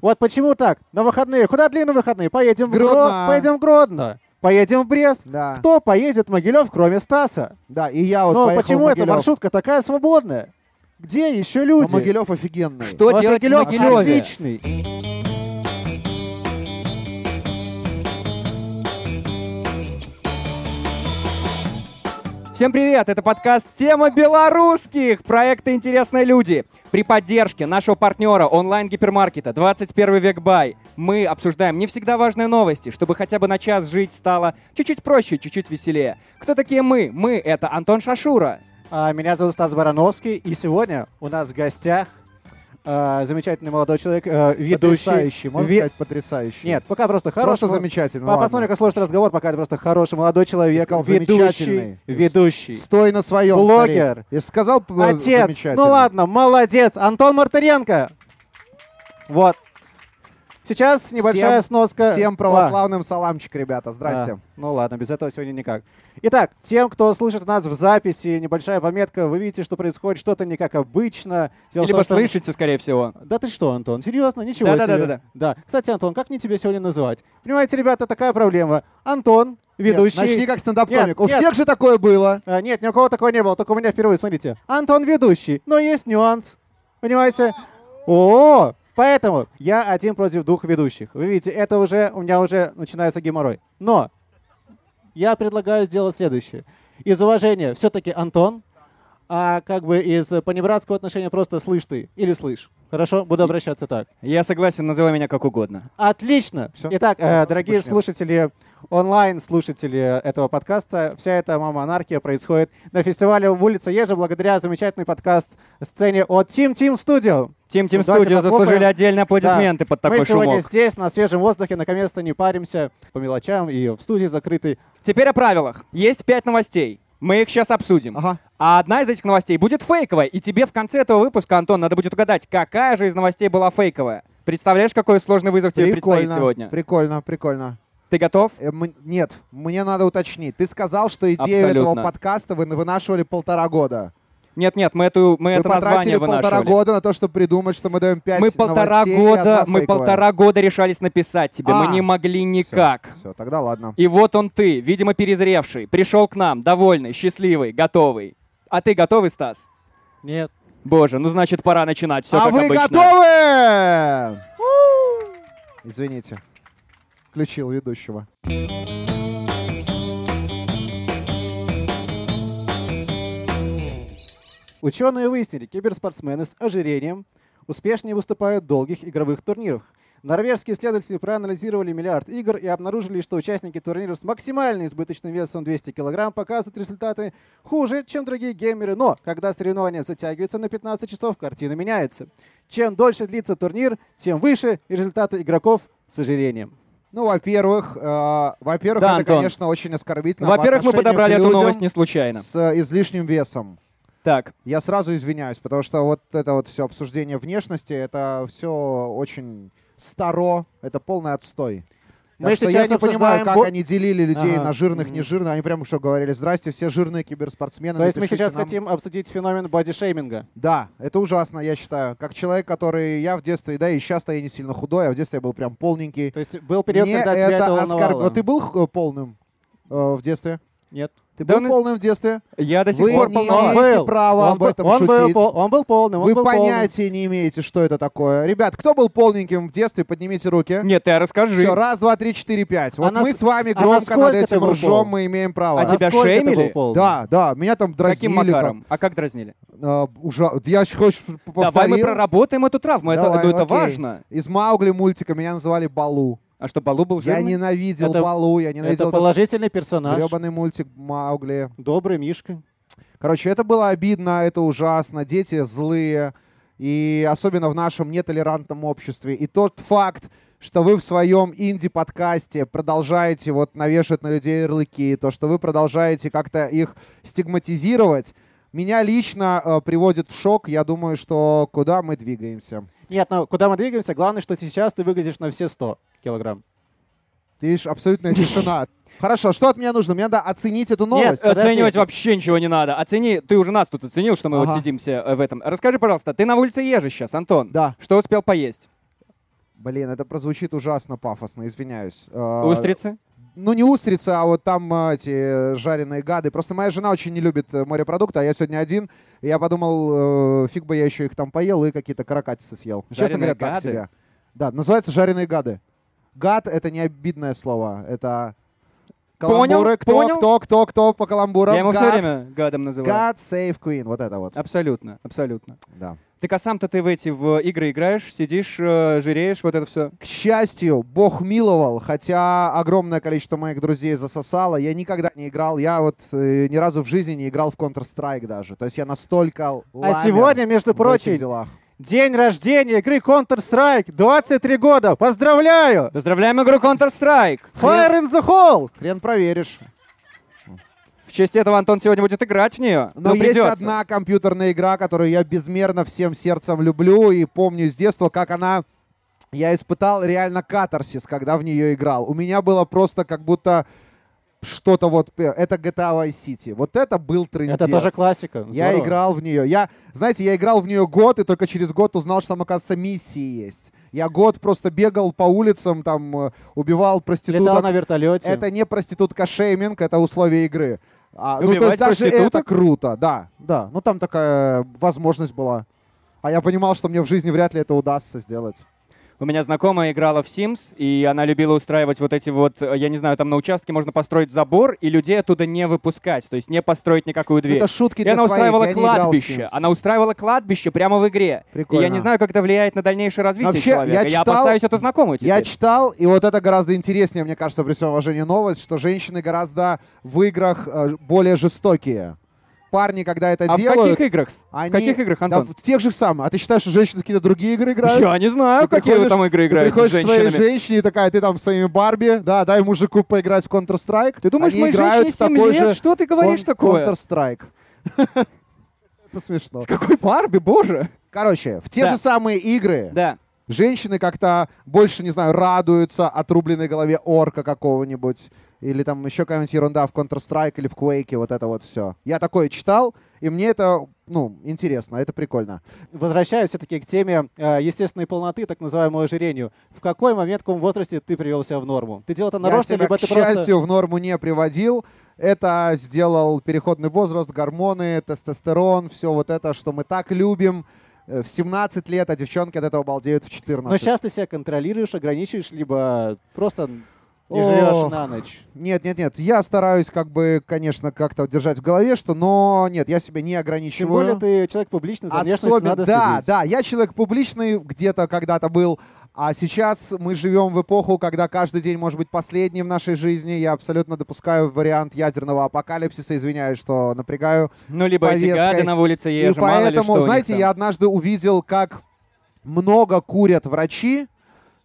Вот почему так? На выходные. Куда длинные выходные? Поедем в Гродно. Гродно. Поедем в Гродно. Поедем в Брест. Да. Кто поедет в Могилев, кроме Стаса? Да, и я вот Но почему в эта маршрутка такая свободная? Где еще А люди? Могилев офигенный. Что Вот делать в Могилев Могилеве? отличный. Всем привет! Это подкаст «Тема белорусских» проекта «Интересные люди». При поддержке нашего партнера онлайн-гипермаркета 21 век бай мы обсуждаем не всегда важные новости, чтобы хотя бы на час жить стало чуть-чуть проще, чуть-чуть веселее. Кто такие мы? Мы — это Антон Шашура. А, Меня зовут Стас Барановский, и сегодня у нас в гостях а, замечательный молодой человек, а, ведущий. Потрясающий, можно Ви- сказать, потрясающий. Нет, пока просто хороший. просто замечательно. По-. Посмотрим, как сложится разговор, пока это просто хороший молодой человек, сказал ведущий, замечательный. ведущий. Стой на своем, Блогер. Я сказал э, Отец, ну ладно, молодец, Антон Мартыренко. Вот. Сейчас небольшая Всем- сноска. Всем православным саламчик, ребята. Здрасте. А, ну ладно, без этого сегодня никак. Итак, тем, кто слышит нас в записи, небольшая пометка, вы видите, что происходит что-то не как обычно. Дело Либо том, что- слышите, скорее всего. Да ты что, Антон, серьезно? Ничего Да-да-да-да-да. себе. Да. Кстати, Антон, как мне тебя сегодня называть? Понимаете, ребята, такая проблема. Антон, ведущий... Нет, начни как стендап-комик. У нет. всех же такое было. А, нет, ни у кого такого не было, только у меня впервые, смотрите. Антон ведущий, но есть нюанс. Понимаете? О, поэтому я один против двух ведущих. Вы видите, это уже, у меня уже начинается геморрой. Но я предлагаю сделать следующее. Из уважения все-таки Антон, а как бы из понебратского отношения просто слышь ты или слышь. Хорошо? Буду обращаться так. Я согласен, называй меня как угодно. Отлично. Всё. Итак, э, дорогие слушатели, онлайн-слушатели этого подкаста, вся эта мама-анархия происходит на фестивале в улице Ежа благодаря замечательной подкаст-сцене от Team Team Studio. Тим Ну, давайте Студио похлопаем. заслужили отдельные аплодисменты под такой Мы сегодня шумок. здесь, на свежем воздухе, наконец-то не паримся по мелочам и в студии закрытой. Теперь о правилах. Есть пять новостей. Мы их сейчас обсудим. Ага. А одна из этих новостей будет фейковая, и тебе в конце этого выпуска, Антон, надо будет угадать, какая же из новостей была фейковая. Представляешь, какой сложный вызов тебе предстоит Прикольно, сегодня? прикольно, прикольно. Ты готов? Э, м- Нет, мне надо уточнить. Ты сказал, что идею этого Абсолютно. подкаста вы вынашивали полтора года. Нет-нет, мы, эту, мы Вы это потратили название полтора вынашивали. года на то, чтобы придумать, что мы даем пять Мы полтора года, одна мы полтора года решались написать тебе, мы А, не могли никак. Все, тогда ладно. И вот он ты, видимо, перезревший, пришел к нам, довольный, счастливый, готовый. А ты готовый, Стас? Нет. Боже, ну значит пора начинать, все а как вы обычно. готовы? Извините. Включил ведущего. Ученые выяснили, киберспортсмены с ожирением успешнее выступают в долгих игровых турнирах. Норвежские исследователи проанализировали миллиард игр и обнаружили, что участники турниров с максимально избыточным весом 200 кг показывают результаты хуже, чем другие геймеры. Но когда соревнования затягиваются на 15 часов, картина меняется. Чем дольше длится турнир, тем выше результаты игроков с ожирением. Ну, во-первых, э, во-первых, Да, это, Антон. конечно, очень оскорбительно. по Во-первых, мы подобрали эту новость не случайно. с э, излишним весом. Так, Я сразу извиняюсь, потому что вот это вот все обсуждение внешности, это все очень старо, это полный отстой. Мы что сейчас я не понимаю, как они делили людей Ага. на жирных, нежирных. Они прямо что говорили, здрасте, все жирные киберспортсмены. То есть мы сейчас нам». хотим обсудить феномен бодишейминга. Да, это ужасно, я считаю. Как человек, который я в детстве, да, и сейчас-то я не сильно худой, а в детстве я был прям полненький. То есть был период, Мне когда тебя это оскорб- волновало. Вот ты был х- полным э, в детстве? Нет. Ты Да был ну- полным в детстве? я до сих Вы пор не полноват. имеете права он об был- этом он был, шутить. пол- он был полным, он Вы был полным. понятия не имеете, что это такое. Ребят, кто был полненьким в детстве, поднимите руки. Нет, ты расскажи. Все, раз, два, три, четыре, пять. Вот нас- мы с вами а громко насколько над этим был ржем, полным? мы имеем право. А тебя Насколько ты шеймили? был полным? Да, да, меня там дразнили. Каким макаром? А как дразнили? а, ужа- Я ж- хочешь п- Давай мы проработаем эту травму, это, Давай, ну, это окей. важно. Из Маугли мультика меня называли Балу. А что, Балу был Я жирный? ненавидел Это- Балу, я Это ненавидел положительный персонаж, гребаный мультик Маугли. добрый Мишка. Короче, это было обидно, это ужасно. Дети злые. И особенно в нашем нетолерантном обществе. И тот факт, что вы в своем инди-подкасте продолжаете вот навешивать на людей ярлыки, то, что вы продолжаете как-то их стигматизировать, меня лично э, приводит в шок. Я думаю, что куда мы двигаемся. Нет, ну куда мы двигаемся? Главное, что сейчас ты выглядишь на все 100 килограмм. Ты видишь, абсолютная тишина. Хорошо, что от меня нужно? Мне надо оценить эту Нет, новость. оценивать вообще ничего не надо. Оцени, ты уже нас тут оценил, что мы вот Ага. сидим все э, в этом. Расскажи, пожалуйста, ты на улице езжишь сейчас, Антон? Да. Что успел поесть? Блин, это прозвучит ужасно пафосно, извиняюсь. Э, Устрицы? Ну, не устрицы, а вот там э, эти жареные гады. Просто моя жена очень не любит морепродукты, а я сегодня один. И я подумал, э, фиг бы я еще их там поел и какие-то каракатицы съел. Честно Жареные говоря, так гады? себе. Да, называется жареные гады. Гад — это не обидное слово, это Понял, каламбуры. Кто, понял. кто, кто, кто по каламбурам? Я все God, время гадом называю. God save Queen, вот это вот. Абсолютно, абсолютно. Да. Так а сам-то ты в эти в игры играешь, сидишь, э, жиреешь, вот это все. К счастью, Бог миловал, хотя огромное количество моих друзей засосало. Я никогда не играл, я вот э, ни разу в жизни не играл в Counter-Strike даже. То есть я настолько А сегодня, между прочим, делах. День рождения игры Counter-Strike. 23 года. Поздравляю! Поздравляем игру Counter-Strike! Fire in the hole! Хрен проверишь. В честь этого Антон сегодня будет играть в нее. Но Ну, есть придется. одна компьютерная игра, которую я безмерно всем сердцем люблю и помню с детства, как она... Я испытал реально катарсис, когда в нее играл. У меня было просто как будто что-то вот... п- Это GTA Vice City. Вот это был трындец. Это тоже классика. Я Здорово. играл в нее. Я, знаете, я играл в нее год, и только через год узнал, что там, оказывается, миссии есть. Я год просто бегал по улицам, там, э, убивал проституток. Летал на вертолете. Это не проститутка шейминг, это условия игры. А, ну, то Убивать есть даже это круто, да, да. Ну, там такая возможность была. А я понимал, что мне в жизни вряд ли это удастся сделать. У меня знакомая играла в Sims, и она любила устраивать вот эти вот, э, я не знаю, там на участке можно построить забор и людей оттуда не выпускать, то есть не построить никакую дверь. Это шутки И для она своих, устраивала я не играл в кладбище. Sims. Она устраивала кладбище прямо в игре. И Прикольно. я не знаю, как это влияет на дальнейшее развитие Вообще, человека. я Я, читал- опасаюсь эту знакомую теперь. Я читал, и вот это гораздо интереснее, мне кажется, при всем уважении новость, что женщины гораздо в играх э, более жестокие. Парни, когда это а в делают, каких играх? они... В каких играх, Да, Антон? в тех же самых. А ты считаешь, что женщины в какие-то другие игры играют? Я не знаю, Ты какие вы там игры Ты играете с приходишь к своей женщине и такая, ты там с своими Барби, да, дай мужику поиграть в Counter-Strike. Ты думаешь, Они моей играют в 7 такой лет? же Что ты говоришь Кон- такое? Counter-Strike. Это смешно. С какой Барби, боже? Короче, в те Да. же самые игры Да. женщины как-то больше, не знаю, радуются отрубленной голове орка какого-нибудь. Или там еще какая-нибудь ерунда в Counter-Strike или в Quake, вот это вот все. Я такое читал, и мне это, ну, интересно, это прикольно. Возвращаясь все-таки к теме э, естественной полноты, так называемому ожирению. В какой момент, в каком возрасте ты привел себя в норму? Ты делал это Я нарочно, себя, либо к ты просто... счастью, в норму не приводил. Это сделал переходный возраст, гормоны, тестостерон, все вот это, что мы так любим э, в 17 лет, а девчонки от этого балдеют в 14. Но сейчас ты себя контролируешь, ограничиваешь, либо просто не живешь на ночь. Нет, нет, нет. Я стараюсь, как бы, конечно, как-то держать в голове, что, но нет, я себя не Тем ограничиваю. более ты человек публичный, за Особенно, надо да, следить. да, я человек публичный, где-то когда-то был, а сейчас мы живем в эпоху, когда каждый день может быть последним в нашей жизни. Я абсолютно допускаю вариант ядерного апокалипсиса, извиняюсь, что напрягаю. Ну, либо эти Повесткой. гады на улице И ежи, мало ли поэтому, что знаете, я однажды увидел, как много курят врачи,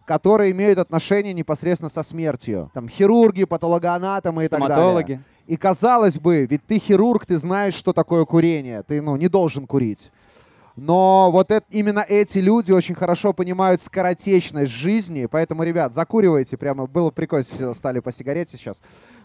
которые имеют отношение непосредственно со смертью. Там хирурги, патологоанатомы и так далее. И казалось бы, ведь ты хирург, ты знаешь, что такое курение. Ты, ну, не должен курить. Но вот это, именно эти люди очень хорошо понимают скоротечность жизни, поэтому, ребят, закуривайте, прямо было прикольно, если стали по сигарете сейчас.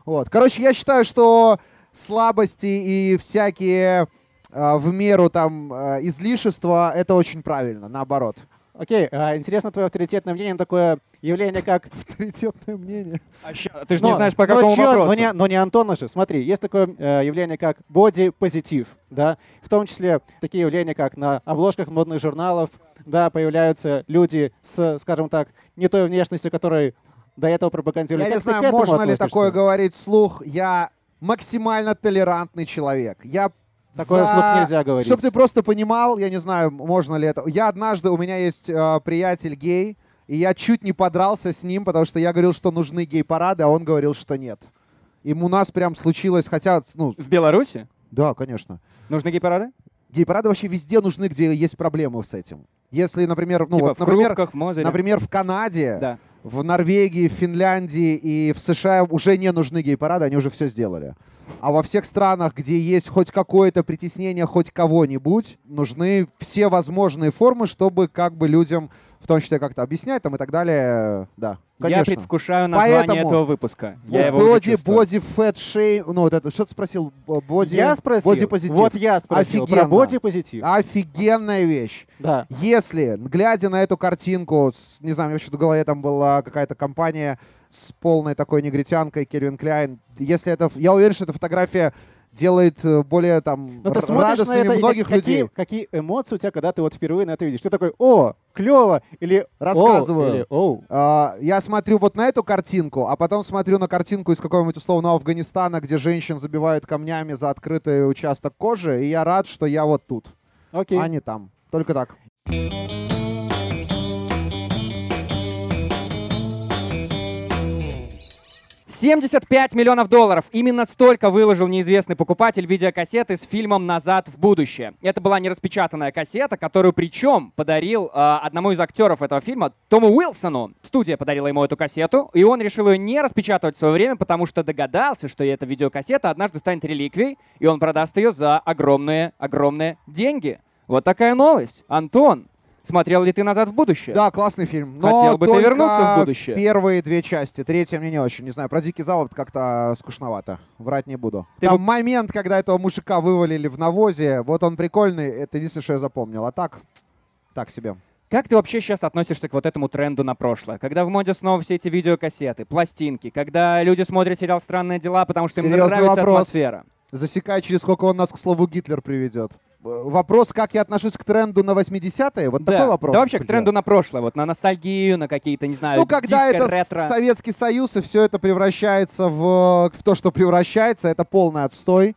Вот. Короче, я считаю, что слабости и всякие э, в меру там э, излишества, это очень правильно, наоборот. Окей, а, интересно твое авторитетное мнение на такое явление, как... Авторитетное мнение. А ща- ты же не знаешь, по какому чё- вопросу. Но не, но не Антона же. Смотри, есть такое э, явление, как боди-позитив, да, в том числе такие явления, как на обложках модных журналов, да, появляются люди с, скажем так, не той внешностью, которой до этого пропагандировали. Я Как не знаю, можно ли такое говорить вслух. Я максимально толерантный человек. Я Такое за- вслух нельзя говорить. Чтобы ты просто понимал, я не знаю, можно ли это. Я однажды, у меня есть э, приятель гей, и я чуть не подрался с ним, потому что я говорил, что нужны гей-парады, а он говорил, что нет. И у нас прям случилось, хотя, ну, В Беларуси? да, конечно. Нужны гей-парады? Гей-парады вообще везде нужны, где есть проблемы с этим. Если, например, ну типа вот, в например, Крупках, в Мозере? например, в Канаде, Да. в Норвегии, в Финляндии и в США уже не нужны гей-парады, они уже все сделали. А во всех странах, где есть хоть какое-то притеснение хоть кого-нибудь, нужны все возможные формы, чтобы как бы людям в том числе как-то объяснять там и так далее. Да, Я конечно. предвкушаю название Поэтому этого выпуска. Я его Боди, боди, фэт, шей, ну вот это, что ты спросил? Боди, Я спросил. бодипозитив. Вот я спросил Офигенно. про бодипозитив. Офигенная вещь. Да. Если, глядя на эту картинку, с- не знаю, у меня вообще в голове там была какая-то компания с полной такой негритянкой, Кельвин Кляйн. Если это, я уверен, что эта фотография делает э, более там Но ты смотришь на радостными это, многих как- какие, людей. какие эмоции у тебя, когда ты вот впервые на это видишь? Ты такой, о, клево, или «О», Рассказываю. или оу. А, я смотрю вот на эту картинку, а потом смотрю на картинку из какого-нибудь условного Афганистана, где женщин забивают камнями за открытый участок кожи, и я рад, что я вот тут, Окей. а не там. Только так. 75 миллионов долларов. Именно столько выложил неизвестный покупатель видеокассеты с фильмом «Назад в будущее». Это была нераспечатанная кассета, которую причем подарил э, одному из актеров этого фильма, Тому Уилсону. Студия подарила ему эту кассету, и он решил ее не распечатывать в свое время, потому что догадался, что эта видеокассета однажды станет реликвией, и он продаст ее за огромные-огромные деньги. Вот такая новость. Антон, смотрел ли ты «Назад в будущее»? Да, классный фильм. Но Хотел бы ты вернуться в будущее? Первые две части. Третья мне не очень. Не знаю, про Дикий Запад как-то скучновато. Врать не буду. Ты Там бы- момент, когда этого мужика вывалили в навозе, вот он прикольный, это единственное, что я запомнил. А так, так себе. Как ты вообще сейчас относишься к вот этому тренду на прошлое? Когда в моде снова все эти видеокассеты, пластинки, когда люди смотрят сериал «Странные дела», потому что им Серьезный нравится вопрос. атмосфера. Засекай, через сколько он нас к слову Гитлер приведет. Э, Вопрос, как я отношусь к тренду на 80-е? Вот да. такой вопрос. Да вообще к тренду на прошлое, вот на ностальгию, на какие-то, не знаю, Ну, когда диско, это ретро. Советский Союз, и все это превращается в, в то, что превращается, это полный отстой.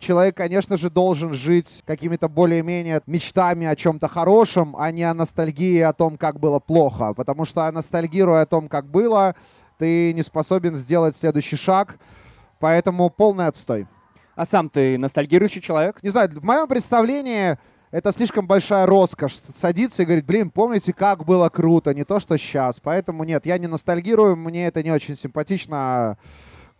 Человек, конечно же, должен жить какими-то более-менее мечтами о чем-то хорошем, а не о ностальгии о том, как было плохо. Потому что, ностальгируя о том, как было, ты не способен сделать следующий шаг. Поэтому полный отстой. А сам ты ностальгирующий человек? Не знаю, в моем представлении это слишком большая роскошь садиться и говорить, блин, помните, как было круто, не то, что сейчас. Поэтому нет, я не ностальгирую, мне это не очень симпатично,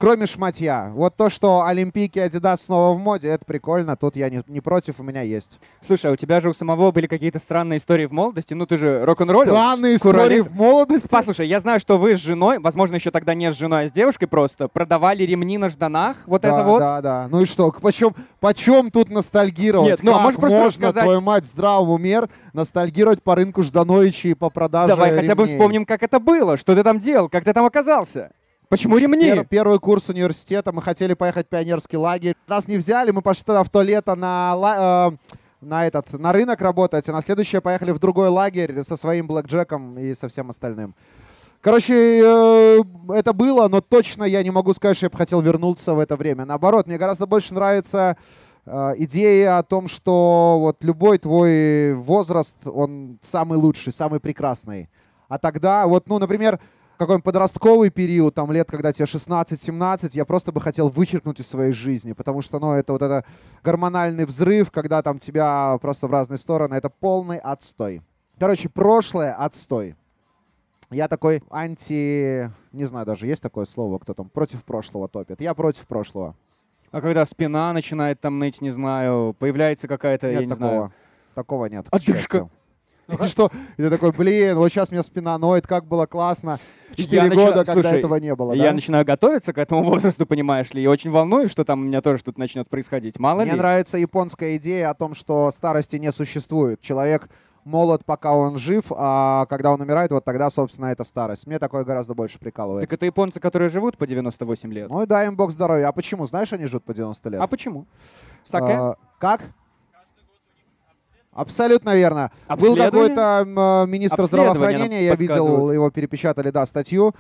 кроме шматья. Вот то, что Олимпийки Adidas снова в моде, это прикольно, тут я не, не против, у меня есть. Слушай, а у тебя же у самого были какие-то странные истории в молодости, ну ты же рок-н-роллил. Странные истории куролес. в молодости. Послушай, я знаю, что вы с женой, возможно, еще тогда не с женой, а с девушкой просто, продавали ремни на жданах, вот да, это вот. Да, да. Ну и что? Почем, почем тут ностальгировать? Нет, ну, а как можешь просто можно, рассказать? твою мать, в здравом уме ностальгировать по рынку Ждановича и по продаже Давай хотя бы ремней? вспомним, как это было, что ты там делал, как ты там оказался. Почему ремни? Пер- первый курс университета, мы хотели поехать в пионерский лагерь. Нас не взяли, мы пошли тогда в то лето на, э, на, этот, на рынок работать, а на следующее поехали в другой лагерь со своим блэкджеком и со всем остальным. Короче, э, это было, но точно я не могу сказать, что я бы хотел вернуться в это время. Наоборот, мне гораздо больше нравится э, идея о том, что вот любой твой возраст, он самый лучший, самый прекрасный. А тогда, вот, ну, например, какой-нибудь подростковый период, там лет, когда тебе 16-17, я просто бы хотел вычеркнуть из своей жизни, потому что, ну, это вот это гормональный взрыв, когда там тебя просто в разные стороны, это полный отстой. Короче, прошлое отстой. Я такой анти... Не знаю даже, есть такое слово, кто там против прошлого топит. Я против прошлого. А когда спина начинает там ныть, не знаю, появляется какая-то, я не такого. знаю. Такого нет. к Одышка. счастью. И что? И ты такой, блин, вот сейчас мне спина ноет, как было классно. В Я 4 начинаю- года, когда слушай, этого не было. Я да? начинаю готовиться к этому возрасту, понимаешь ли, и очень волнуюсь, что там у меня тоже что-то начнет происходить. Мало Мне ли. нравится японская идея о том, что старости не существует. Человек молод, пока он жив, а когда он умирает, вот тогда, собственно, это старость. Мне такое гораздо больше прикалывает. Так это японцы, которые живут по 98 лет. Ну и дай им бог здоровья. А почему? Знаешь, они живут по 90 лет? А почему? Саке? А, как? Абсолютно верно. Был какой-то э, министр здравоохранения, я видел, его перепечатали, да, статью,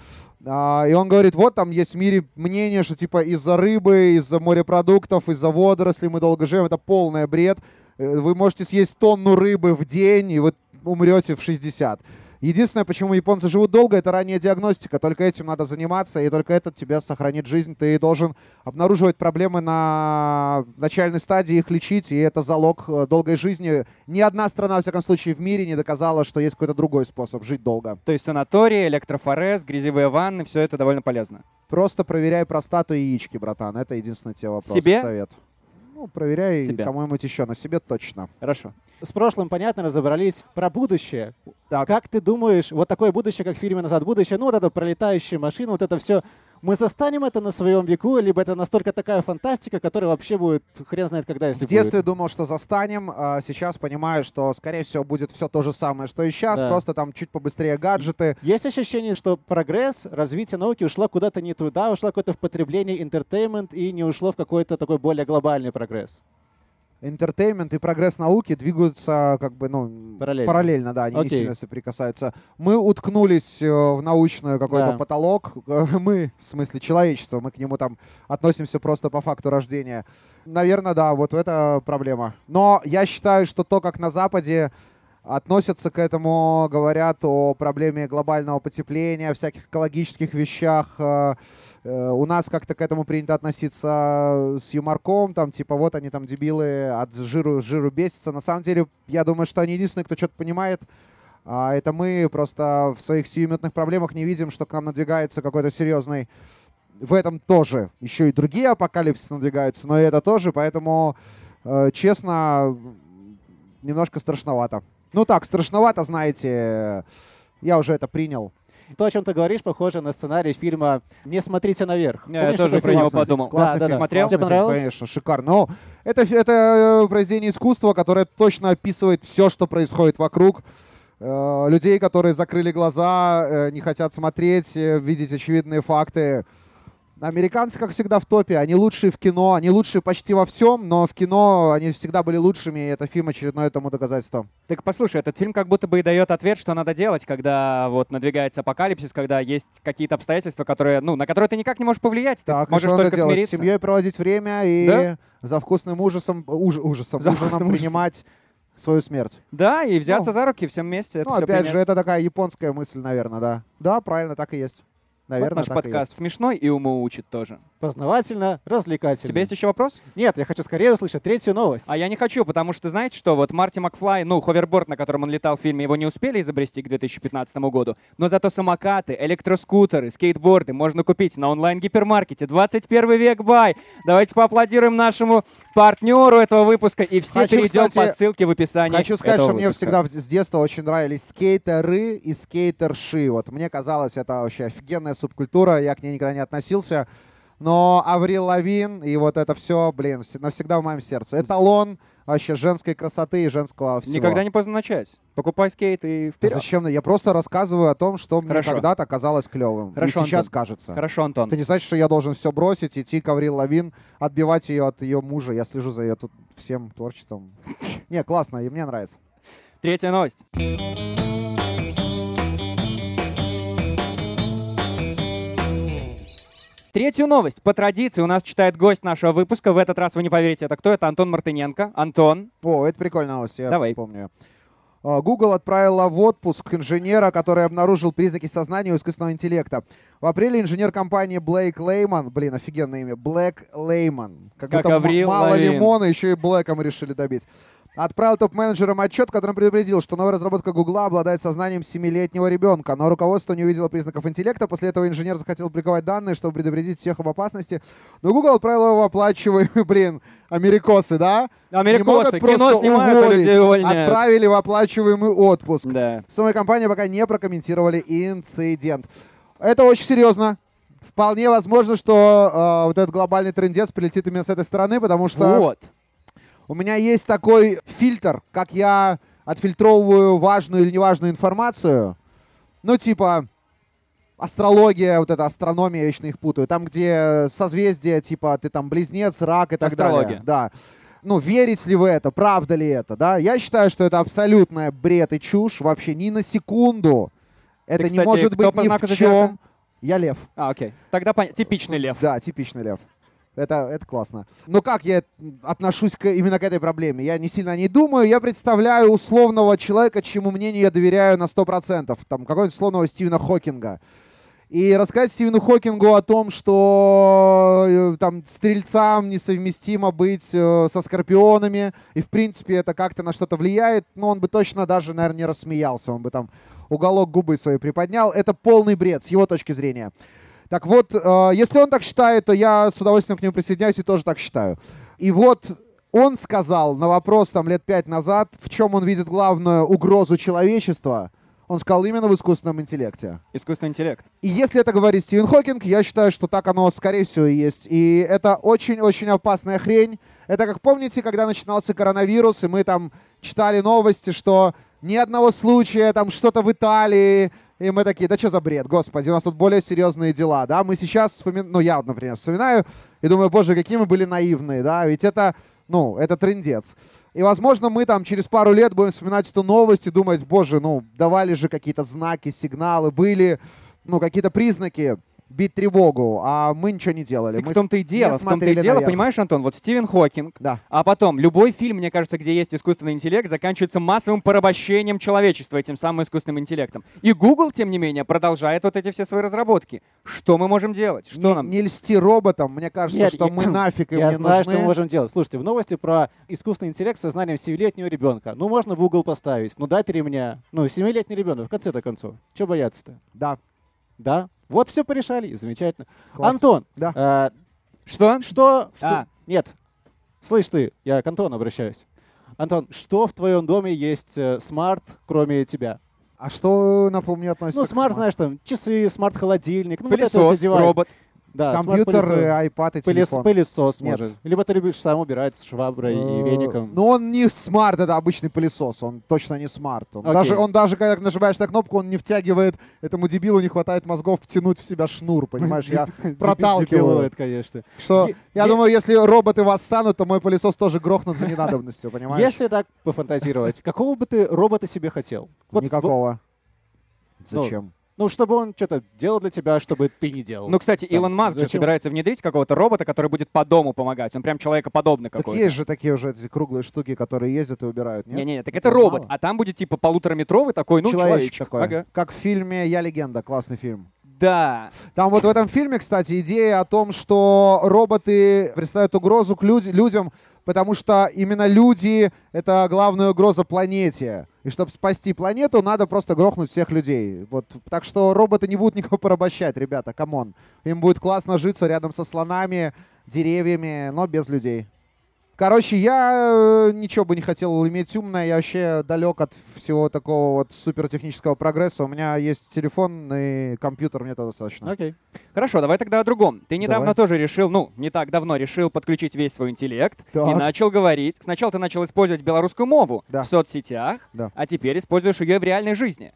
А, и он говорит, вот там есть в мире мнение, что типа из-за рыбы, из-за морепродуктов, из-за водорослей мы долго живем, это полный бред. Э, Вы можете съесть тонну рыбы в день, и вы умрете в 60. Единственное, почему японцы живут долго, это ранняя диагностика. Только этим надо заниматься, и только это тебе сохранит жизнь. Ты должен обнаруживать проблемы на начальной стадии, их лечить, и это залог э, долгой жизни. Ни одна страна, во всяком случае, в мире не доказала, что есть какой-то другой способ жить долго. То есть санатории, электрофорез, грязевые ванны, все это довольно полезно. Просто проверяй простату и яички, братан. Это единственный тебе вопрос. Себе? Совет. Ну, проверяй Себя. кому-нибудь еще, на себе точно. Хорошо. С прошлым, понятно, разобрались. Про будущее. Так. Как ты думаешь, вот такое будущее, как в фильме «Назад в будущее», ну вот это пролетающая машина, вот это все, мы застанем это на своем веку, либо это настолько такая фантастика, которая вообще будет хрен знает когда, если В детстве будет? думал, что застанем, а сейчас понимаю, что, скорее всего, будет все то же самое, что и сейчас, Да. просто там чуть побыстрее гаджеты. Есть ощущение, что прогресс, развитие науки ушло куда-то не туда, ушло куда-то в потребление, entertainment и не ушло в какой-то такой более глобальный прогресс. Интертеймент и прогресс науки двигаются как бы, ну, Параллельно. да, они не Окей. сильно соприкасаются. Мы уткнулись э, в научный какой-то Да. потолок. Э, Мы, в смысле человечество, мы к нему там относимся просто по факту рождения. Наверное, да, вот это проблема. Но я считаю, что то, как на Западе относятся к этому, говорят о проблеме глобального потепления, всяких экологических вещах. Э, У нас как-то к этому принято относиться с юморком, там, типа, вот они там дебилы от жиру, жиру бесятся. На самом деле, я думаю, что они единственные, кто что-то понимает. А это мы просто в своих сиюминутных проблемах не видим, что к нам надвигается какой-то серьезный... В этом тоже. Еще и другие апокалипсисы надвигаются, но и это тоже, поэтому, э, честно, немножко страшновато. Ну так, страшновато, знаете, я уже это принял. То, о чем ты говоришь, похоже на сценарий фильма «Не смотрите наверх». Я Помнишь тоже такой про него подумал. Классный Да, да. Смотрел? Тебе понравилось? Конечно, шикарно. Но это, фи- это э, произведение искусства, которое точно описывает все, что происходит вокруг. Э, людей, которые закрыли глаза, э, не хотят смотреть, видеть очевидные факты. Американцы, как всегда, в топе. Они лучшие в кино, они лучшие почти во всем, но в кино они всегда были лучшими, и это фильм очередное тому доказательство. Так послушай, этот фильм как будто бы и дает ответ, что надо делать, когда вот надвигается апокалипсис, когда есть какие-то обстоятельства, которые, ну, на которые ты никак не можешь повлиять. Ты Так, и можешь что только делать? С смириться. семьей проводить время и Да? за вкусным ужасом, уж- ужасом, За ужином вкусным ужасом. принимать свою смерть. Да, и взяться Ну, за руки всем вместе. Ну, опять принять. же, это такая японская мысль, наверное, да. Да, правильно, так и есть. Вот Наверное, наш так и подкаст есть. смешной и уму учит тоже. Познавательно, У развлекательно. тебя есть еще вопрос? Нет, я хочу скорее услышать третью новость. А я не хочу, потому что, знаете что, вот Марти Макфлай, ну, ховерборд, на котором он летал в фильме, его не успели изобрести к 2015 году, но зато самокаты, электроскутеры, скейтборды можно купить на онлайн-гипермаркете. 21vek.by! Давайте поаплодируем нашему партнеру этого выпуска и все Хочу, перейдем кстати, по ссылке в описании Хочу сказать, что мне выпуска. всегда с детства очень нравились скейтеры и скейтерши. Вот мне казалось, это вообще офигенная субкультура, я к ней никогда не относился. Но Аврил Лавин и вот это все, блин, вс- навсегда в моем сердце. Эталон вообще женской красоты и женского всего. Никогда не поздно начать. Покупай скейт и А вперед. Зачем? Я просто рассказываю о том, что мне Хорошо. когда-то казалось клевым. Хорошо, и сейчас Антон. кажется. Хорошо, Антон. Это не значит, что я должен все бросить, идти к Аврил Лавин, отбивать ее от ее мужа. Я слежу за ее тут всем творчеством. Не, классно, и мне нравится. Третья новость. Третью новость. По традиции у нас читает гость нашего выпуска. В этот раз вы не поверите, это кто? Это Антон Мартыненко. Антон, О, это прикольная новость, я Давай. помню. А, Google отправила в отпуск инженера, который обнаружил признаки сознания у искусственного интеллекта. В апреле инженер компании Блейк Лейман, блин, офигенное имя, Блэк Лейман, как, Как будто Аврил мало Лавин. лимона, еще и Блэком решили добить. Отправил топ-менеджерам отчет, в котором предупредил, что новая разработка Гугла обладает сознанием семилетнего ребенка, но руководство не увидело признаков интеллекта. После этого инженер захотел публиковать данные, чтобы предупредить всех об опасности. Но Google отправил его в оплачиваемый, блин, америкосы, да? Не могут америкосы, кино просто снимают, а уволить. людей увольняют. Отправили в оплачиваемый отпуск. Да. Самой компании пока не прокомментировали инцидент. Это очень серьезно. Вполне возможно, что э, вот этот глобальный трендец прилетит именно с этой стороны, потому что Вот. У меня есть такой фильтр, как я отфильтровываю важную или неважную информацию. Ну, типа, астрология, вот эта астрономия, я вечно их путаю. Там, где созвездия, типа, ты там близнец, рак и так Астрология. далее. Да. Ну, верить ли в это, правда ли это, да? Я считаю, что это абсолютная бред и чушь. Вообще ни на секунду. Это Ты, не кстати, может кто быть ни в чем. Я лев. А, окей. Тогда понятно. Типичный лев. Да, типичный лев. Это, это классно. Но как я отношусь к, именно к этой проблеме? Я не сильно о ней думаю. Я представляю условного человека, чьему мнению я доверяю на 100%. Там какого-нибудь условного Стивена Хокинга. И рассказать Стивену Хокингу о том, что э, там стрельцам несовместимо быть э, со скорпионами, и в принципе это как-то на что-то влияет, но он бы точно даже, наверное, не рассмеялся, он бы там уголок губы своей приподнял. Это полный бред с его точки зрения. Так вот, э, если он так считает, то я с удовольствием к нему присоединяюсь и тоже так считаю. И вот он сказал на вопрос там лет пять назад, в чем он видит главную угрозу человечества, он сказал именно в искусственном интеллекте. Искусственный интеллект. И если это говорит Стивен Хокинг, я считаю, что так оно, скорее всего, и есть. И это очень-очень опасная хрень. Это как помните, когда начинался коронавирус, и мы там читали новости, что ни одного случая, там что-то в Италии, и мы такие, да что за бред, господи, у нас тут более серьезные дела, да, мы сейчас вспоминаем, ну я, например, вспоминаю и думаю, боже, какие мы были наивные, да, ведь это, ну, это трендец. И, возможно, мы там через пару лет будем вспоминать эту новость и думать, боже, ну, давали же какие-то знаки, сигналы, были, ну, какие-то признаки бить тревогу, а мы ничего не делали. Так мы в том-то и дело, в том-то и дело, наверх. понимаешь, Антон, вот Стивен Хокинг, Да. а потом любой фильм, мне кажется, где есть искусственный интеллект, заканчивается массовым порабощением человечества этим самым искусственным интеллектом. И Google, тем не менее, продолжает вот эти все свои разработки. Что мы можем делать? Что не, нам? не льсти роботам, мне кажется, Нет, что я- мы нафиг им Я не знаю, нужны. что мы можем делать. Слушайте, в новости про искусственный интеллект с сознанием 7-летнего ребенка. Ну, можно в угол поставить, ну, дать ремня. Ну, 7-летний ребенок, в конце-то концов. Чего бояться-то? Да, Да? Вот все порешали, замечательно. класс. Антон, Да. э, Что? что... в ту- А. Нет, слышь ты, я к Антону обращаюсь. Антон, что в твоем доме есть э, smart, кроме тебя? А что, напомню, относится Ну, к smart, smart? знаешь, там, часы, smart-холодильник. Ну, вот это Пылесос, все девайсы. робот. Да, Компьютер, э, iPad и Пылес- телефон. пылесос Нет. может. Либо ты любишь сам убирать с шваброй и Э, веником. Ну, он не smart, это обычный пылесос. Он точно не smart. Он, Окей. даже, он даже, когда нажимаешь на кнопку, он не втягивает, этому дебилу не хватает мозгов втянуть в себя шнур, понимаешь? Я проталкиваю. конечно. Что, я думаю, если роботы восстанут, то мой пылесос тоже грохнут за ненадобностью, понимаешь? Если так пофантазировать, какого бы ты робота себе хотел? Никакого. Ну, Зачем? Ну, чтобы он что-то делал для тебя, чтобы ты не делал. Ну, кстати, Там, Илон Маск же зачем? собирается внедрить какого-то робота, который будет по дому помогать. Он прям человекоподобный Так какой-то. есть же такие уже эти круглые штуки, которые ездят и убирают, нет? Не-не, так это Этого робот, мало? а там будет типа полутораметровый такой, ну, Человечек человечек. такой. Ага. Как в фильме «Я легенда», классный фильм. Да. Там вот в этом фильме, кстати, идея о том, что роботы представляют угрозу к люд- людям, потому что именно люди — это главная угроза планете. И чтобы спасти планету, надо просто грохнуть всех людей. Вот. Так что роботы не будут никого порабощать, ребята, come on. Им будет классно житься рядом со слонами, деревьями, но без людей. Короче, я э, ничего бы не хотел иметь умное, я вообще далек от всего такого вот супертехнического прогресса. У меня есть телефон и компьютер, мне это достаточно. Окей. Хорошо, давай тогда о другом. Ты недавно Давай. тоже решил, ну, не так давно решил подключить весь свой интеллект и Так. начал говорить. Сначала ты начал использовать белорусскую мову Да. в соцсетях, Да. а теперь используешь ее в реальной жизни.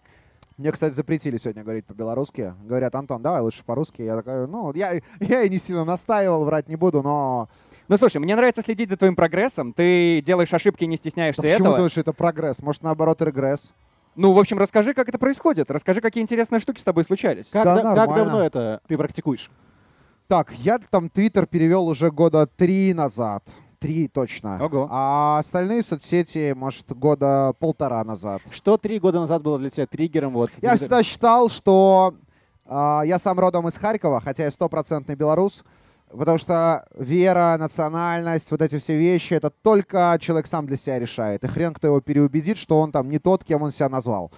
Мне, кстати, запретили сегодня говорить по-белорусски. Говорят, Антон, давай лучше по-русски. Я такой, ну, я, я и не сильно настаивал, врать не буду, но... Ну, слушай, мне нравится следить за твоим прогрессом. Ты делаешь ошибки и не стесняешься Да почему этого. думаешь, это прогресс? Может, наоборот, регресс? Ну, в общем, расскажи, как это происходит. Расскажи, какие интересные штуки с тобой случались. Как, Да, да- как давно это ты практикуешь? Так, я там Твиттер перевел уже года три назад. Три точно. Ого. А остальные соцсети, может, года полтора назад. Что три года назад было для тебя триггером? Вот, Я всегда считал, что а, я сам родом из Харькова, хотя я стопроцентный белорус, потому что вера, национальность, вот эти все вещи, это только человек сам для себя решает. И хрен кто его переубедит, что он там не тот, кем он себя назвал.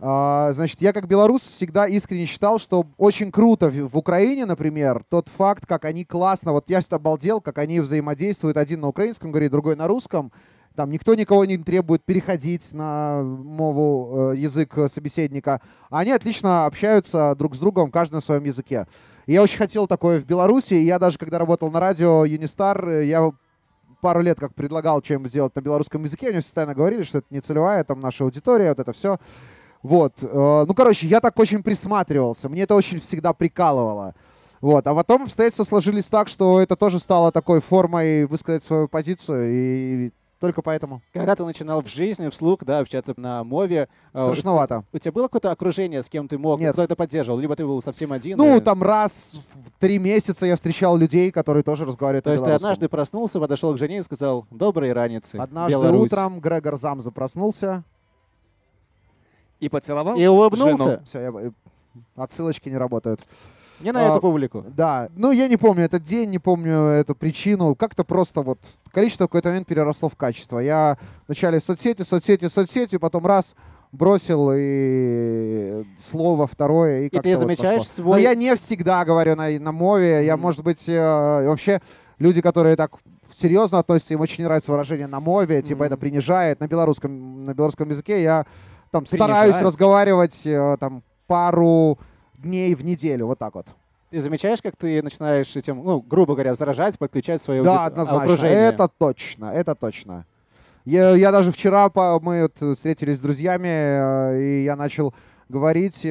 А, Значит, я как белорус всегда искренне считал, что очень круто в Украине, например, тот факт, как они классно, вот я всегда обалдел, как они взаимодействуют, один на украинском говорит, другой на русском, там никто никого не требует переходить на мову, э, язык э, собеседника. Они отлично общаются друг с другом, каждый на своем языке. Я очень хотел такое в Беларуси. Я даже, когда работал на радио Юнистар, э, я пару лет как предлагал чем сделать на белорусском языке. Мне постоянно говорили, что это не целевая там наша аудитория, вот это все. Вот. э, Ну, короче, я так очень присматривался. Мне это очень всегда прикалывало. Вот. А потом обстоятельства сложились так, что это тоже стало такой формой высказать свою позицию. И только поэтому. Когда ты начинал в жизни, вслух, да, общаться на мове, у- Страшновато. У, тебя было какое-то окружение, с кем ты мог, Нет. кто это поддерживал? Либо ты был совсем один? Ну, и- там раз в три месяца я встречал людей, которые тоже разговаривают То есть ты однажды проснулся, подошел к жене и сказал «Доброй раницы, Однажды Беларусь». утром Грегор Замза проснулся. И поцеловал? И улыбнулся. жену. Все, я... отсылочки не работают. Не на А, эту публику. Да, ну я не помню этот день, не помню эту причину. Как-то просто вот количество в какой-то момент переросло в качество. Я вначале соцсети, соцсети, соцсети, потом раз бросил и слово второе. И, И ты вот замечаешь пошло. свой... Но я не всегда говорю на, на мове. Я, Мгм. может быть, э, вообще люди, которые так серьезно относятся, им очень не нравится выражение на мове, типа Мгм. это принижает. На белорусском, на белорусском языке я там Принижает? стараюсь разговаривать э, там пару дней в неделю, вот так вот. Ты замечаешь, как ты начинаешь этим, ну, грубо говоря, заражать, подключать свое Да, однозначно. окружение? Это точно, это точно. Я, я даже вчера, по- мы вот встретились с друзьями, э, и я начал говорить, э,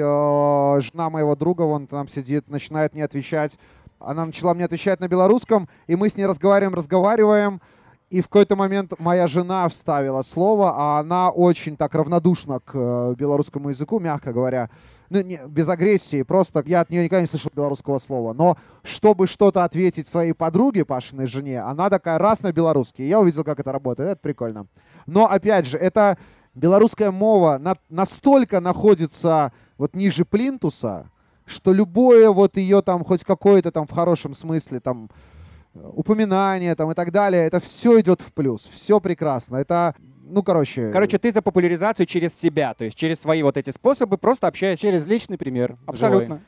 жена моего друга, вон там сидит, начинает мне отвечать. Она начала мне отвечать на белорусском, и мы с ней разговариваем, разговариваем, и в какой-то момент моя жена вставила слово, а она очень так равнодушна к э, белорусскому языку, мягко говоря. Ну, не, без агрессии, просто я от нее никогда не слышал белорусского слова. Но чтобы что-то ответить своей подруге, Пашиной жене, она такая раз на белорусский. Я увидел, как это работает, это прикольно. Но, опять же, это белорусская мова на- настолько находится вот ниже плинтуса, что любое вот ее там, хоть какое-то там в хорошем смысле там э, упоминание там и так далее, это все идет в плюс, все прекрасно. Это, ну, короче... Короче, ты за популяризацию через себя, то есть через свои вот эти способы, просто общаясь. Через личный пример. Абсолютно.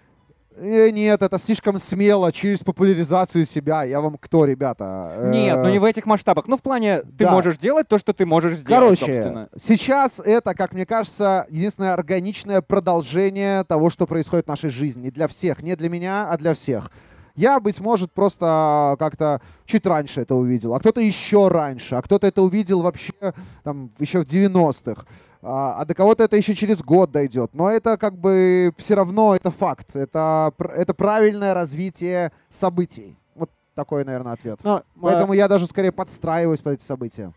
Э, Нет, это слишком смело, через популяризацию себя. Я вам кто, ребята? Э, Нет, ну не в этих масштабах. Ну, в плане, ты да. можешь делать то, что ты можешь сделать, Короче, собственно. сейчас это, как мне кажется, единственное органичное продолжение того, что происходит в нашей жизни. Для всех. Не для меня, а для всех. Я, быть может, просто как-то чуть раньше это увидел, а кто-то еще раньше, а кто-то это увидел вообще там еще в 90-х. А, а до кого-то это еще через год дойдет. Но это как бы все равно это факт. Это, это правильное развитие событий. Вот такой, наверное, ответ. Но, Поэтому а, я даже скорее подстраиваюсь под эти события.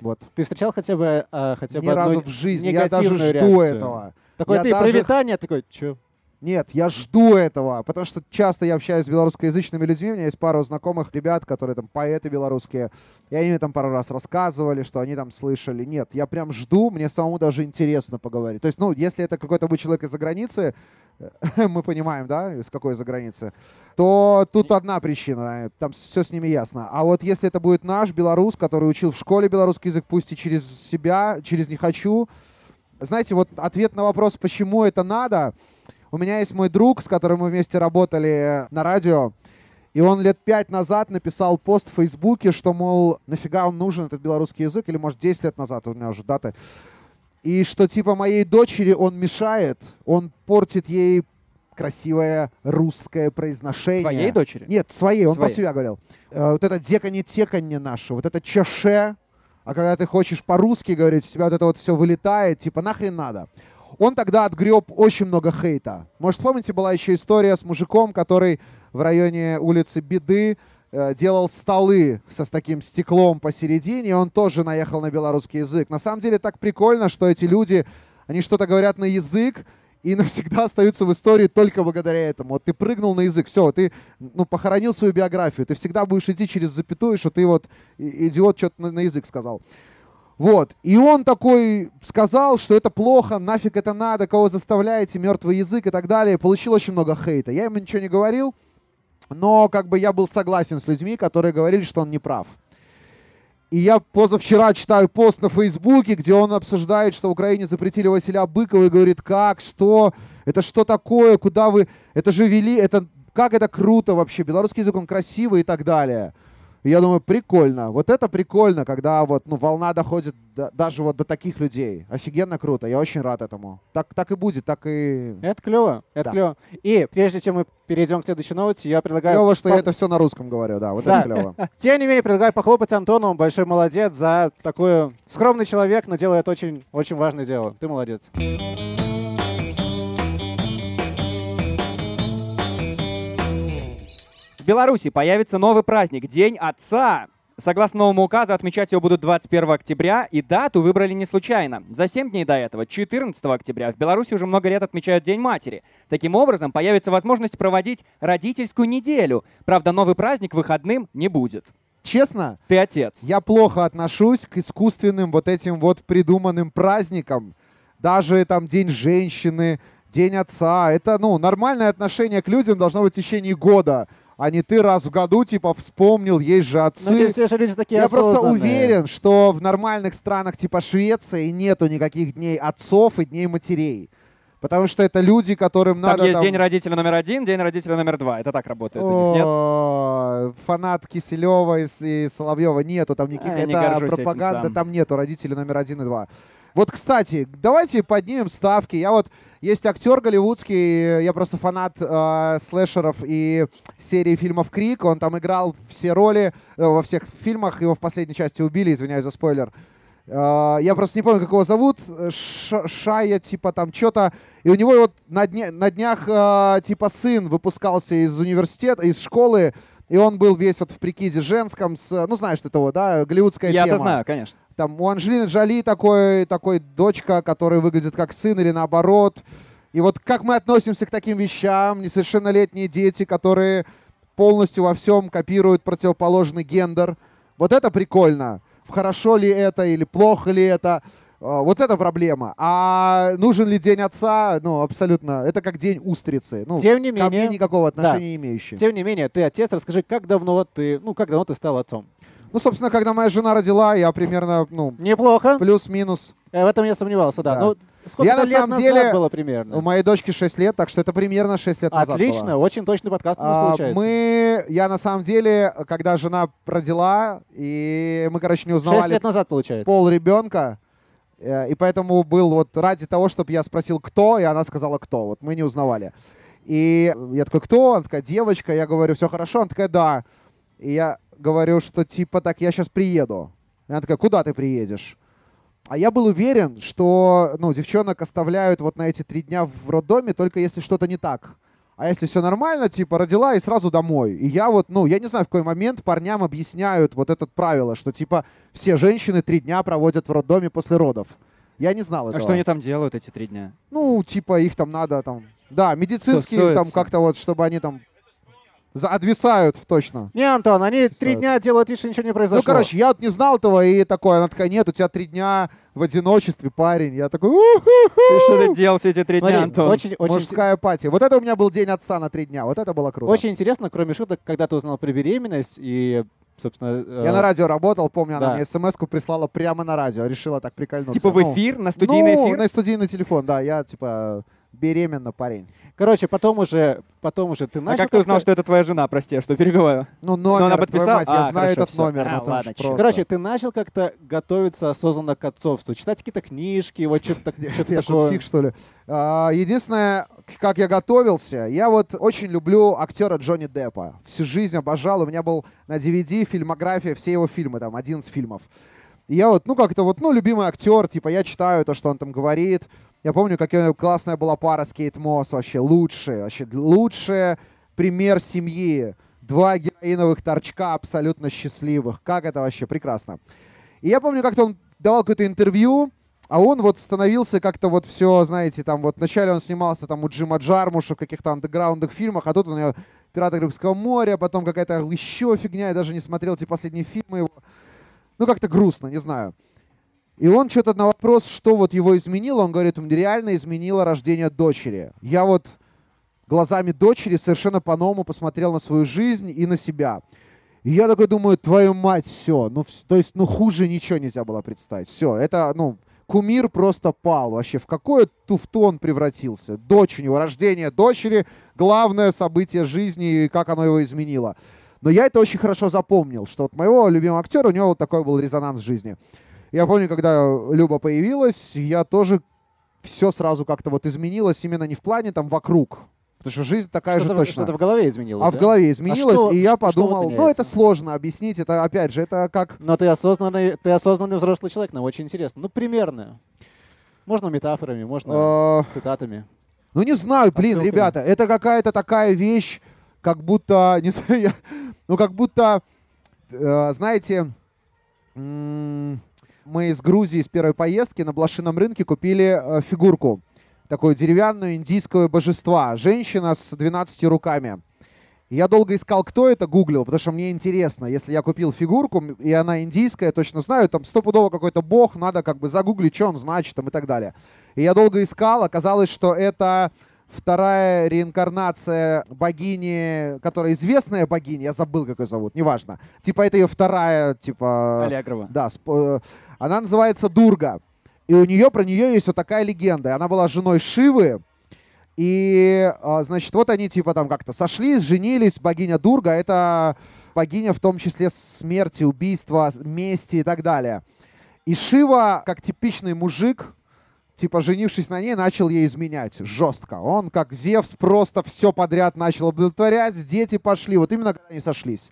Вот. ты встречал хотя бы, а, хотя бы Ни разу в жизни. Я даже жду реакцию? этого. Такое Я ты даже- привитание, такой, чё? Нет, я жду этого, потому что часто я общаюсь с белорусскоязычными людьми, у меня есть пару знакомых ребят, которые там поэты белорусские, и они мне там пару раз рассказывали, что они там слышали. Нет, я прям жду, мне самому даже интересно поговорить. То есть, ну, если это какой-то будет человек из-за границы, мы понимаем, да, из какой из-за границы, то тут одна причина, там все с ними ясно. А вот если это будет наш белорус, который учил в школе белорусский язык, пусть и через себя, через «не хочу», знаете, вот ответ на вопрос, почему это надо, у меня есть мой друг, с которым мы вместе работали на радио, и он лет пять назад написал пост в Фейсбуке, что, мол, нафига он нужен, этот белорусский язык, или, может, 10 лет назад, у меня уже даты, и что, типа, моей дочери он мешает, он портит ей красивое русское произношение. Твоей дочери? Нет, своей, он Своей. про себя говорил. Э, вот это деканье-теканье наше, вот это чеше, а когда ты хочешь по-русски говорить, у тебя вот это вот все вылетает, типа, нахрен надо. Он тогда отгреб очень много хейта. Может, помните, была еще история с мужиком, который в районе улицы Беды э, делал столы со с таким стеклом посередине, и он тоже наехал на белорусский язык. На самом деле так прикольно, что эти люди, они что-то говорят на язык, и навсегда остаются в истории только благодаря этому. Вот ты прыгнул на язык, все, ты ну, похоронил свою биографию, ты всегда будешь идти через запятую, что ты вот идиот что-то на, на язык сказал. Вот. И он такой сказал, что это плохо, нафиг это надо, кого заставляете, мертвый язык и так далее. Получил очень много хейта. Я ему ничего не говорил, но как бы я был согласен с людьми, которые говорили, что он не прав. И я позавчера читаю пост на Фейсбуке, где он обсуждает, что в Украине запретили Василия Быкова и говорит, как, что, это что такое, куда вы, это же вели, это, как это круто вообще, белорусский язык, он красивый и так далее. И я думаю, прикольно, вот это прикольно, когда вот, ну, волна доходит до- даже вот до таких людей. Офигенно круто, я очень рад этому. Так, так и будет, так и... Это клево, это Да. клево. И прежде чем мы перейдем к следующей новости, я предлагаю... Клево, что я по- это все на русском говорю, да, вот Да. это клево. Тем не менее, предлагаю похлопать Антону, он большой молодец за такой скромный человек, но делает очень, очень важное дело. Ты молодец. В Беларуси появится новый праздник – День Отца. Согласно новому указу, отмечать его будут 21 октября, и дату выбрали не случайно. За 7 дней до этого, 14 октября, в Беларуси уже много лет отмечают День матери. Таким образом, появится возможность проводить родительскую неделю. Правда, новый праздник выходным не будет. Честно, Ты отец. я плохо отношусь к искусственным вот этим вот придуманным праздникам. Даже там День женщины, День отца. Это, ну, нормальное отношение к людям должно быть в течение года, а не ты раз в году, типа, вспомнил, есть же Ну, отцы. ты все же люди такие Я просто уверен, что в нормальных странах типа Швеции нету никаких дней отцов и дней матерей. Потому что это люди, которым Там надо... есть день родителя номер один, день родителя номер два. Это так работает у них, нет? О, Фанат Киселева и, и Соловьева нету там никаких. А, это пропаганда, там нету родителей номер один и два. Вот, кстати, давайте поднимем ставки. Я вот есть актер голливудский, я просто фанат э, слэшеров и серии фильмов Крик. Он там играл все роли э, во всех фильмах. Его в последней части убили, извиняюсь за спойлер. Э, я просто не помню, как его зовут. Ш- Шая, типа там что-то. И у него вот на, дне- на днях, э, типа, сын выпускался из университета, из школы. И он был весь вот в прикиде женском, с, ну знаешь ты того, да, голливудская Я-то тема. знаю, конечно. Там у Анджелины Джоли такой, такой дочка, которая выглядит как сын или наоборот. И вот как мы относимся к таким вещам, несовершеннолетние дети, которые полностью во всем копируют противоположный гендер. Вот это прикольно. Хорошо ли это или плохо ли это? А, Вот это проблема. А нужен ли день отца? Ну, абсолютно. Это как день устрицы. Ну, Тем не ко мне менее, никакого да. отношения не имеющий. тем не менее, ты отец, расскажи, как давно ты, ну, как давно ты стал отцом? Ну, собственно, когда моя жена родила, я примерно, ну, Неплохо. плюс-минус. Э, В этом я сомневался, да. Да. Ну, сколько Я на лет самом деле- было примерно? У моей дочки 6 лет, так что это примерно 6 лет назад Отлично, очень точный подкаст у нас А, получается. мы, я на самом деле, когда жена родила, и мы, короче, не узнавали лет назад получается. пол ребенка, э, и поэтому был вот ради того, чтобы я спросил, кто, и она сказала, кто. Вот мы не узнавали. И я такой, кто? Она такая, девочка. Я говорю, все хорошо? Она такая, да. И я говорю, что типа так, я сейчас приеду. И она такая, куда ты приедешь? А я был уверен, что ну, девчонок оставляют вот на эти три дня в роддоме, только если что-то не так. А если все нормально, типа, родила и сразу домой. И я вот, ну, я не знаю, в какой момент парням объясняют вот это правило, что, типа, все женщины три дня проводят в роддоме после родов. Я не знал А этого. что они там делают эти три дня? Ну, типа, их там надо там... Да, медицинские там как-то вот, чтобы они там... За, отвисают, точно. Не, Антон, они три Писают. дня делают вид, что ничего не произошло. Ну, короче, я вот не знал этого, и такой, она такая, нет, у тебя три дня в одиночестве, парень. Я такой, «Уху, Ты что ты делал все эти три Смотри, дня, Антон? очень, очень, мужская пати. Вот это у меня был день отца на три дня, вот это было круто. очень интересно, кроме шуток, когда ты узнал про беременность и, собственно... Я э, на радио работал, помню, она да. мне смс-ку прислала прямо на радио, решила так прикольнуться. Типа в Ну, эфир, на студийный ну, эфир? на студийный телефон, да, я типа беременна, парень. Короче, потом уже, потом уже ты А начал... как ты узнал, что это твоя жена, прости, что перебиваю? Ну, номер, она твою подписала? мать, я А, знаю хорошо, этот всё. номер. А, ну, ладно, просто. Короче, ты начал как-то готовиться осознанно к отцовству, читать какие-то книжки, вот что-то так- что-то Я что, такое. псих, что ли? А, единственное, как я готовился, я вот очень люблю актера Джонни Деппа. Всю жизнь обожал. У меня был на DVD фильмография, все его фильмы, там, 11 фильмов. И я вот, ну, как-то вот, ну, любимый актер, типа, я читаю то, что он там говорит. Я помню, какая классная была пара с Кейт Мосс вообще, лучшая, вообще лучший пример семьи. Два героиновых торчка абсолютно счастливых. Как это вообще прекрасно. И я помню, как-то он давал какое-то интервью, а он вот становился как-то вот все, знаете, там вот вначале он снимался там у Джима Джармуша в каких-то андеграундных фильмах, а тут у него «Пираты Карибского моря», потом какая-то еще фигня, я даже не смотрел эти последние фильмы его. Ну, как-то грустно, не знаю. И он что-то на вопрос, что вот его изменило, он говорит, мне реально изменило рождение дочери. Я вот глазами дочери совершенно по-новому посмотрел на свою жизнь и на себя. И я такой думаю, твою мать, все. Ну, то есть, ну, хуже ничего нельзя было представить. Все, это, ну, кумир просто пал вообще. В какое туфту он превратился? Дочь у него, рождение дочери, главное событие жизни и как оно его изменило. Но я это очень хорошо запомнил, что вот моего любимого актера, у него вот такой был резонанс в жизни. Я помню, когда Люба появилась, я тоже все сразу как-то вот изменилось именно не в плане там вокруг, потому что жизнь такая же Что-то, точно. что-то в голове изменилось, А да? в голове изменилось, что- и я что вот подумал, ну это сложно объяснить, это опять же, это как... Но ты осознанный, ты осознанный взрослый человек, нам очень интересно. Ну, примерно. Можно метафорами, можно э, цитатами. ну не знаю, блин, Отсылками. ребята, это какая-то такая вещь, как будто, не ну как будто, э, знаете, мы из Грузии с первой поездки на блошином рынке купили э, фигурку, такую деревянную индийского божества, женщина с 12 руками. Я долго искал, кто это, гуглил, потому что мне интересно. Если я купил фигурку, и она индийская, точно знаю, там стопудово какой-то бог, надо как бы загуглить, что он значит там, и так далее. И я долго искал, оказалось, что это вторая реинкарнация богини, которая известная богиня, я забыл, как ее зовут, неважно. Типа это ее вторая, типа... Аллегрова. Да, сп- э, она называется Дурга. И у нее, про нее есть вот такая легенда. Она была женой Шивы, И, а, значит, вот они типа там как-то сошлись, женились. Богиня Дурга — это богиня в том числе смерти, убийства, мести и так далее. И Шива, как типичный мужик, типа, женившись на ней, начал ей изменять жестко. Он, как Зевс, просто все подряд начал удовлетворять, дети пошли, вот именно когда они сошлись.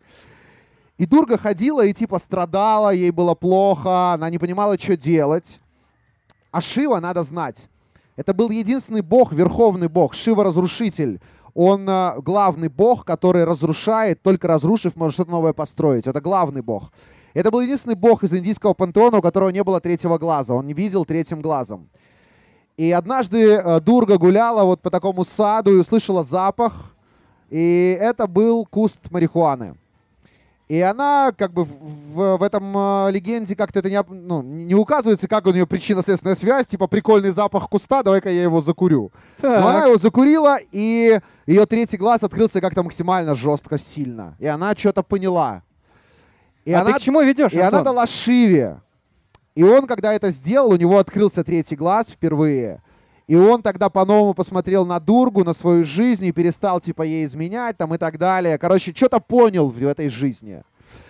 И Дурга ходила и типа страдала, ей было плохо, она не понимала, что делать. А Шива, надо знать, это был единственный бог, верховный бог, Шива-разрушитель. Он э, главный бог, который разрушает, только разрушив, может что-то новое построить. Это главный бог. Это был единственный бог из индийского пантеона, у которого не было третьего глаза. Он не видел третьим глазом. И однажды э, Дурга гуляла вот по такому саду и услышала запах. И это был куст марихуаны. И она, как бы, в, в этом э, легенде как-то это не, ну, не указывается, как у нее причинно-следственная связь, типа прикольный запах куста, давай-ка я его закурю. Так. Но она его закурила, и ее третий глаз открылся как-то максимально жестко, сильно. И она что-то поняла. И а она, ты к чему ведешь, и она Антон? дала Шиве. И он, когда это сделал, у него открылся третий глаз впервые. И он тогда по-новому посмотрел на Дургу, на свою жизнь и перестал, типа, ей изменять там и так далее. Короче, что-то понял в этой жизни.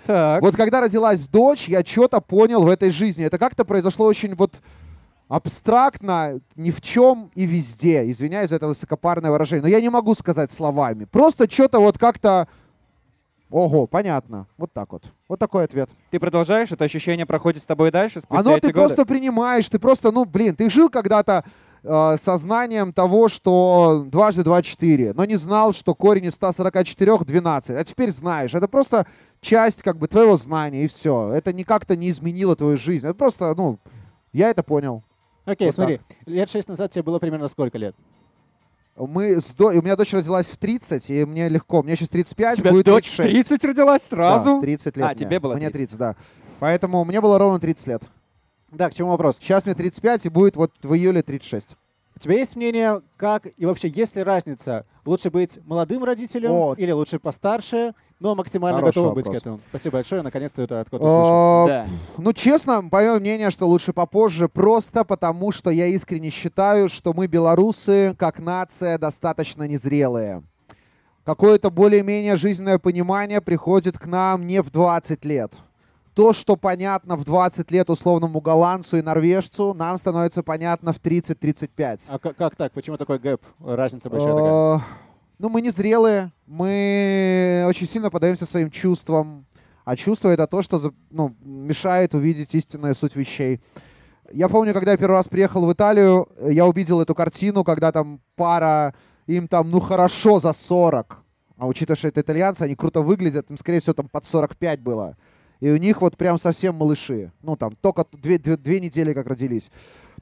Так. Вот когда родилась дочь, я что-то понял в этой жизни. Это как-то произошло очень вот абстрактно, ни в чем и везде. Извиняюсь за это высокопарное выражение. Но я не могу сказать словами. Просто что-то вот как-то... Ого, понятно. Вот так вот. Вот такой ответ. Ты продолжаешь? Это ощущение проходит с тобой дальше спустя Оно эти ты годы? просто принимаешь, ты просто, ну, блин, ты жил когда-то э, сознанием того, что дважды два — четыре, но не знал, что корень из 144 — 12. А теперь знаешь. Это просто часть, как бы, твоего знания, и все. Это не как-то не изменило твою жизнь. Это просто, ну, я это понял. Окей, Вот смотри, лет шесть назад тебе было примерно сколько лет? Мы с до... У меня дочь родилась в 30, и мне легко. Мне сейчас 35, У тебя будет дочь в 36. 30 родилась сразу? Да, 30 лет А, мне. тебе было Мне 30. 30, да. Поэтому мне было ровно 30 лет. Да, к чему вопрос? Сейчас мне 35, и будет вот в июле 36. У тебя есть мнение, как и вообще есть ли разница? Лучше быть молодым родителем О. или лучше постарше, но максимально Хороший готовым быть к этому? Спасибо большое, наконец-то это откуда услышал. Да. Ну, честно, мое мнение, что лучше попозже, просто потому, что я искренне считаю, что мы, белорусы, как нация, достаточно незрелые. Какое-то более-менее жизненное понимание приходит к нам не в 20 лет. То, что понятно в 20 лет условному голландцу и норвежцу, нам становится понятно в 30-35. А как, как так? Почему такой гэп? Разница большая такая. Ну, мы незрелые, мы очень сильно подаемся своим чувствам, а чувство это то, что ну, мешает увидеть истинную суть вещей. Я помню, когда я первый раз приехал в Италию, я увидел эту картину, когда там пара, им там, ну хорошо, за 40. А учитывая, что это итальянцы, они круто выглядят, им, скорее всего, там под 45 было. И у них вот прям совсем малыши. Ну, там, только две, две, две недели как родились.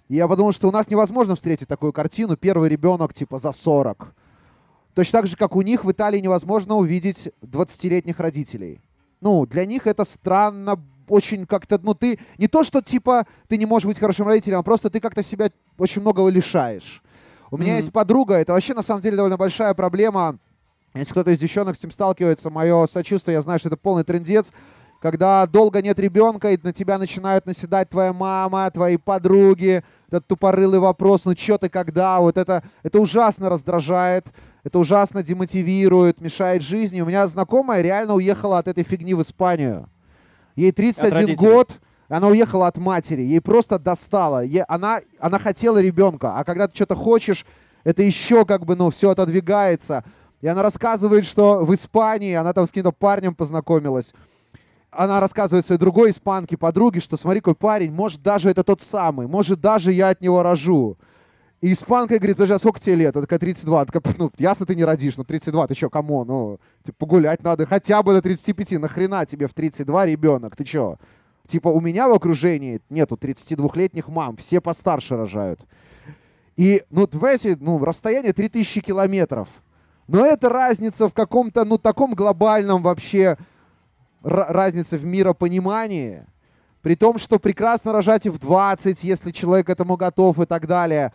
И я подумал, что у нас невозможно встретить такую картину. Первый ребенок, типа, за 40. Точно так же, как у них в Италии невозможно увидеть 20-летних родителей. Ну, для них это странно, очень как-то, ну, ты, не то, что, типа, ты не можешь быть хорошим родителем, а просто ты как-то себя очень многого лишаешь. У меня Мгм. есть подруга, это вообще, на самом деле, довольно большая проблема. Если кто-то из девчонок с этим сталкивается, мое сочувствие, я знаю, что это полный трендец, когда долго нет ребенка, и на тебя начинают наседать твоя мама, твои подруги, этот тупорылый вопрос, ну что ты, когда, вот это, это ужасно раздражает, это ужасно демотивирует, мешает жизни. У меня знакомая реально уехала от этой фигни в Испанию. Ей 31 родителей. год, она уехала от матери, ей просто достало. Е- она, она хотела ребенка, а когда ты что-то хочешь, это еще как бы, ну, все отодвигается. И она рассказывает, что в Испании она там с каким-то парнем познакомилась. Она рассказывает своей другой испанке, подруге, что смотри, какой парень, может, даже это тот самый, может, даже я от него рожу. И испанка говорит, подожди, а сколько тебе лет? Она такая, 32. Она такая, ну, ясно, ты не родишь, ну, 32, ты что, кому? Ну, типа, погулять надо хотя бы до 35. Нахрена тебе в 32 ребенок? Ты что? Типа, у меня в окружении нету 32-летних мам, все постарше рожают. И, ну, понимаете, ну, расстояние 3000 километров. Но это разница в каком-то, ну, таком глобальном вообще ра- разница в миропонимании. При том, что прекрасно рожать и в 20, если человек этому готов и так далее.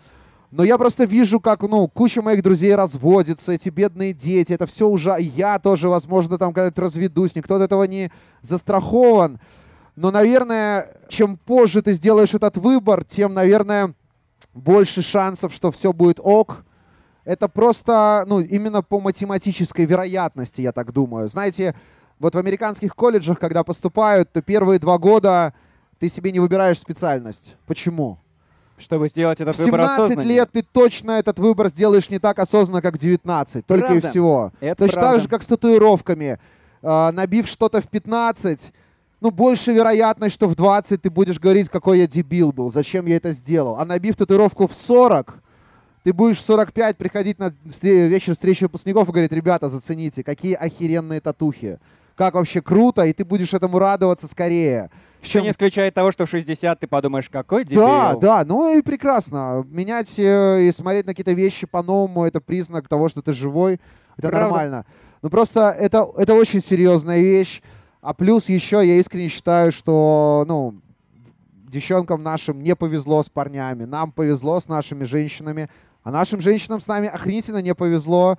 Но я просто вижу, как, ну, куча моих друзей разводится, эти бедные дети, это все уже... Я тоже, возможно, там когда-то разведусь, никто от этого не застрахован. Но, наверное, чем позже ты сделаешь этот выбор, тем, наверное, больше шансов, что все будет ок. это просто, ну, именно по математической вероятности, я так думаю. Знаете, вот в американских колледжах, когда поступают, то первые два года ты себе не выбираешь специальность. Почему? Чтобы сделать этот в выбор 17 осознаннее. лет ты точно этот выбор сделаешь не так осознанно, как в 19. Только Правда. и всего. Это Точно правда. так же, как с татуировками. А, набив что-то в 15, ну, больше вероятность, что в 20 ты будешь говорить, какой я дебил был, зачем я это сделал. А набив татуировку в 40, ты будешь в 45 приходить на вечер встречи выпускников и говорить, ребята, зацените, какие охеренные татухи. Как вообще круто, и ты будешь этому радоваться скорее. Еще чем не исключает того, что в 60 ты подумаешь, какой дебил. да, да, ну и прекрасно. Менять э, и смотреть на какие-то вещи по-новому это признак того, что ты живой. Это Правда. нормально. Ну просто это, это очень серьезная вещь. А плюс еще я искренне считаю, что ну, девчонкам нашим не повезло с парнями. Нам повезло с нашими женщинами. А нашим женщинам с нами охренительно не повезло.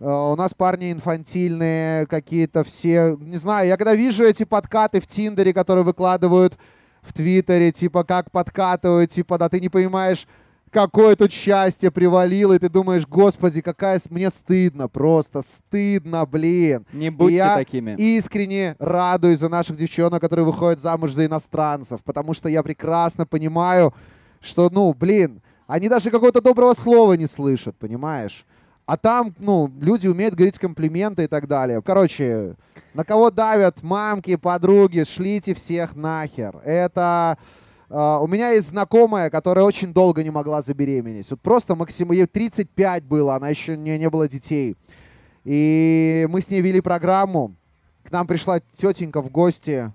Э, У нас парни инфантильные какие-то все. Не знаю, я когда вижу эти подкаты в Тиндере, которые выкладывают в Твиттере, типа как подкатывают, типа да ты не понимаешь, какое тут счастье привалило, и ты думаешь, господи, какая мне стыдно, просто стыдно, блин. Не будьте я такими. Искренне радуюсь за наших девчонок, которые выходят замуж за иностранцев, потому что я прекрасно понимаю, что, ну, блин, они даже какого-то доброго слова не слышат, понимаешь? А там, ну, люди умеют говорить комплименты и так далее. Короче, на кого давят мамки, подруги, шлите всех нахер. Это... а, у меня есть знакомая, которая очень долго не могла забеременеть. Вот просто максимум, ей 35 было, она еще не, не было детей. И мы с ней вели программу. К нам пришла тетенька в гости.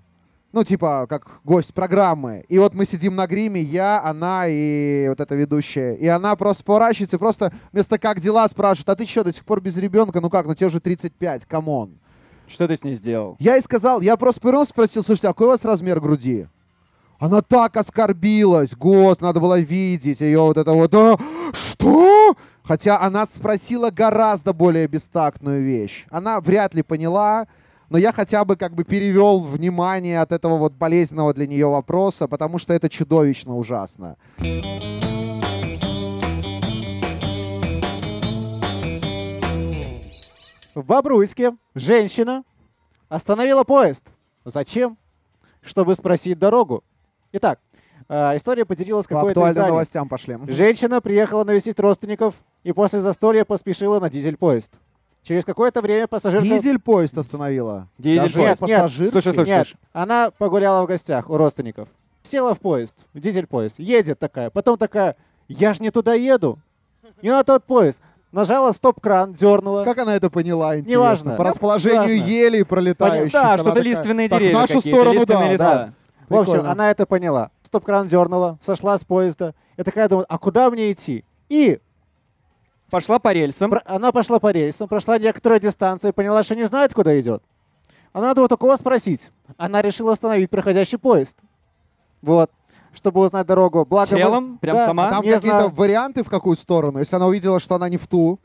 Ну, типа, как гость программы. И вот мы сидим на гриме, я, она и вот эта ведущая. И она просто поворачивается, просто вместо «как дела?» спрашивает, а ты что, до сих пор без ребенка? Ну как, ну тебе уже 35, come on. Что ты с ней сделал? Я ей сказал, я просто повернулся, спросил, слушайте, а какой у вас размер груди? Она так оскорбилась, гост, надо было видеть ее вот это вот, «А, что? Хотя она спросила гораздо более бестактную вещь. Она вряд ли поняла, но я хотя бы как бы перевел внимание от этого вот болезненного для нее вопроса, потому что это чудовищно ужасно. В Бобруйске женщина остановила поезд. Зачем? Чтобы спросить дорогу. Итак, э, история поделилась По какой-то актуальным издание. новостям пошли. Женщина приехала навестить родственников и после застолья поспешила на дизель-поезд. Через какое-то время пассажирка... Дизель-поезд остановила. Дизель-поезд. Даже Нет, нет, слушай, слушай. Нет, она погуляла в гостях у родственников. Села в поезд, в дизель-поезд, едет такая. Потом такая, я ж не туда еду. Не на тот поезд. Нажала стоп-кран, дернула. Как она это поняла, интересно? Неважно. По расположению Неважно. елей пролетающих. Да, она что-то такая, лиственные «Так, в деревья нашу сторону, да, леса. да. В общем, Прикольно. она это поняла. Стоп-кран дернула, сошла с поезда. И такая думает, а куда мне идти? И Пошла по рельсам. про- она пошла по рельсам, прошла некоторую дистанцию, поняла, что не знает, куда идет. Она надо вот у кого спросить. Она решила остановить проходящий поезд. Вот. Чтобы узнать дорогу. Благо мы- Телом? Прям Да, сама? А Там какие-то знаю. варианты в какую сторону? Если она увидела, что она не в ту,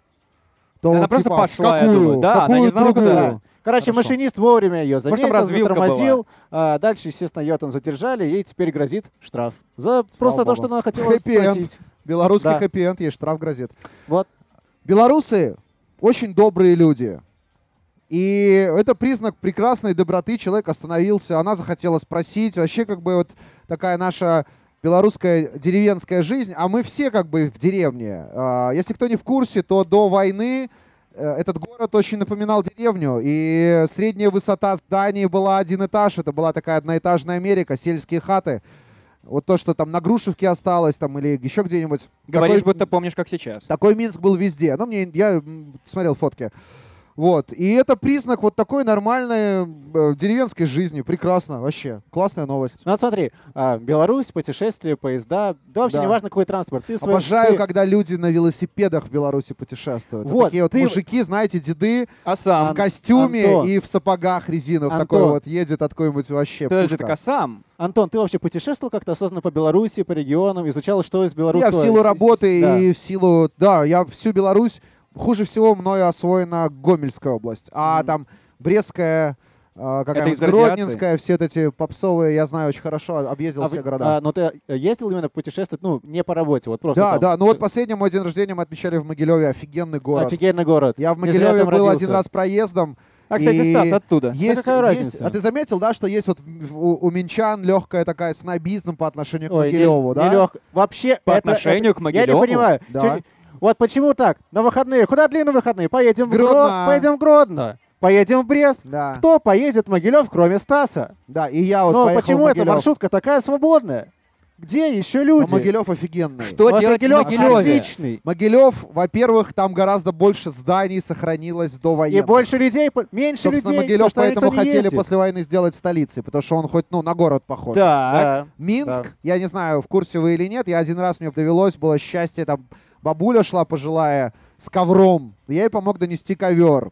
то Она вот, просто типа, пошла, какую? думаю. Да, В она какую не знала, другую? куда. Короче, Хорошо. машинист вовремя ее Может, заметил, развилка затормозил. а дальше, естественно, ее там задержали, ей теперь грозит штраф. За просто то, Богу. что она хотела спросить. Белорусский Да. хэппи-энд, ей штраф грозит. Вот. Белорусы очень добрые люди. И это признак прекрасной доброты. Человек остановился, она захотела спросить. Вообще, как бы вот такая наша белорусская деревенская жизнь, а мы все как бы в деревне. А, Если кто не в курсе, то до войны э, этот город очень напоминал деревню, и средняя высота зданий была один этаж. Это была такая одноэтажная Америка, сельские хаты. Вот то, что там на Грушевке осталось, там или еще где-нибудь. Говоришь, Такой- будто помнишь, как сейчас. такой Минск был везде. Ну, мне, я смотрел фотки. Вот. И это признак вот такой нормальной э, деревенской жизни. Прекрасно, вообще. Классная новость. Ну вот смотри, а, Беларусь, путешествия, поезда, да вообще Да. не важно какой транспорт. Ты свой- Обожаю, ты- когда люди на велосипедах в Беларуси путешествуют. Вот, Такие вот ты- мужики, знаете, деды А в костюме Антон. и в сапогах резиновых. Такой Антон. вот едет от какой-нибудь вообще Подожди, пушка. так а сам? Антон, ты вообще путешествовал как-то осознанно по Беларуси, по регионам, изучал, что из Я белорусского... в силу работы да. и в силу... Да, я всю Беларусь... Хуже всего мною освоена Гомельская область. А Мгм. там Брестская, а, какая-нибудь радиации? Гродненская, все эти попсовые, я знаю очень хорошо, объездил А все вы- города. а, но ты ездил именно путешествовать, ну, не по работе, вот просто да, там. да, ну вот последний мой день рождения мы отмечали в Могилеве, офигенный город. Офигенный город. Я в Могилеве был родился. один раз проездом. А, кстати, И Стас, оттуда. Есть, какая есть- разница? а ты заметил, да, что есть вот у, у минчан легкая такая снобизм по отношению к Ой, не- Могилеву, да? не лёг- Вообще, По это- отношению это- к Могилеву? Я не понимаю. Да. Чё- Вот почему так? На выходные. Куда длинные выходные? Поедем в Гродно. Гродно. Поедем в Гродно. Поедем в Брест. Да, Кто поедет в Могилев, кроме Стаса? да, и я вот Но почему в эта маршрутка такая свободная? Где еще люди? Могилев офигенный. Что Вот делать в Могилев Могилеве? отличный. Могилев, во-первых, там гораздо больше зданий сохранилось до И военных. больше людей, меньше Собственно, людей, Могилев поэтому хотели ездит. после войны сделать столицей, потому что он хоть, ну, на город похож. Так. Да. Минск, Да. я не знаю, в курсе вы или нет, я один раз, мне довелось, было счастье, там бабуля шла пожилая с ковром, я ей помог донести ковер.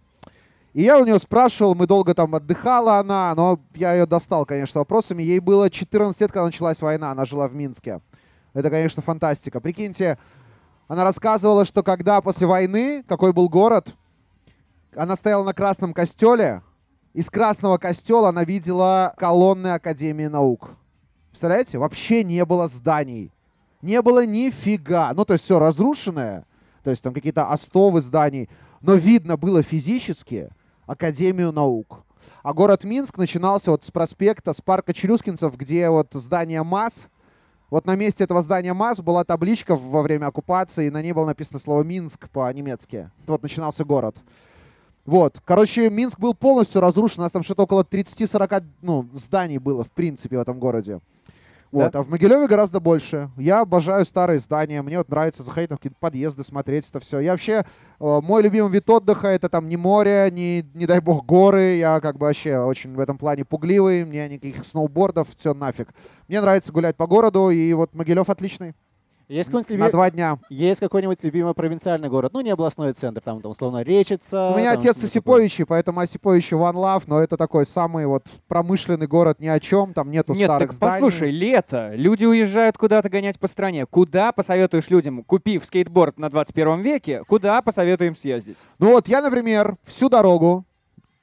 И я у нее спрашивал, мы долго там отдыхала она, но я ее достал, конечно, вопросами. Ей было 14 лет, когда началась война, она жила в Минске. Это, конечно, фантастика. Прикиньте, она рассказывала, что когда после войны, какой был город, она стояла на Красном костеле, из Красного костела она видела колонны Академии наук. Представляете? Вообще не было зданий. Не было нифига. Ну, то есть все разрушенное. То есть там какие-то остовы зданий. Но видно было физически Академию наук. А город Минск начинался вот с проспекта, с парка Челюскинцев, где вот здание МАЗ. Вот на месте этого здания МАЗ была табличка во время оккупации, и на ней было написано слово «Минск» по-немецки. Вот начинался город. Вот. Короче, Минск был полностью разрушен. У нас там что-то около 30-40 ну, зданий было, в принципе, в этом городе. Вот. А в Могилеве гораздо больше. Я обожаю старые здания. Мне вот нравится заходить на какие-то подъезды, смотреть это все. Я вообще... э, мой любимый вид отдыха — это там не море, не, не дай бог, горы. Я как бы вообще очень в этом плане пугливый. Мне никаких сноубордов, все нафиг. Мне нравится гулять по городу, и вот Могилев отличный. Есть какой-нибудь, На люби- два дня. есть какой-нибудь любимый провинциальный город? Ну, не областной центр, там, там условно, Речица. У меня там отец Осиповичи, поэтому Осиповичи One Love, но это такой самый вот промышленный город ни о чем, там нету Нет, старых так зданий. послушай, лето, люди уезжают куда-то гонять по стране. Куда посоветуешь людям, купив скейтборд на 21 веке, куда посоветуем съездить? Ну вот я, например, всю дорогу,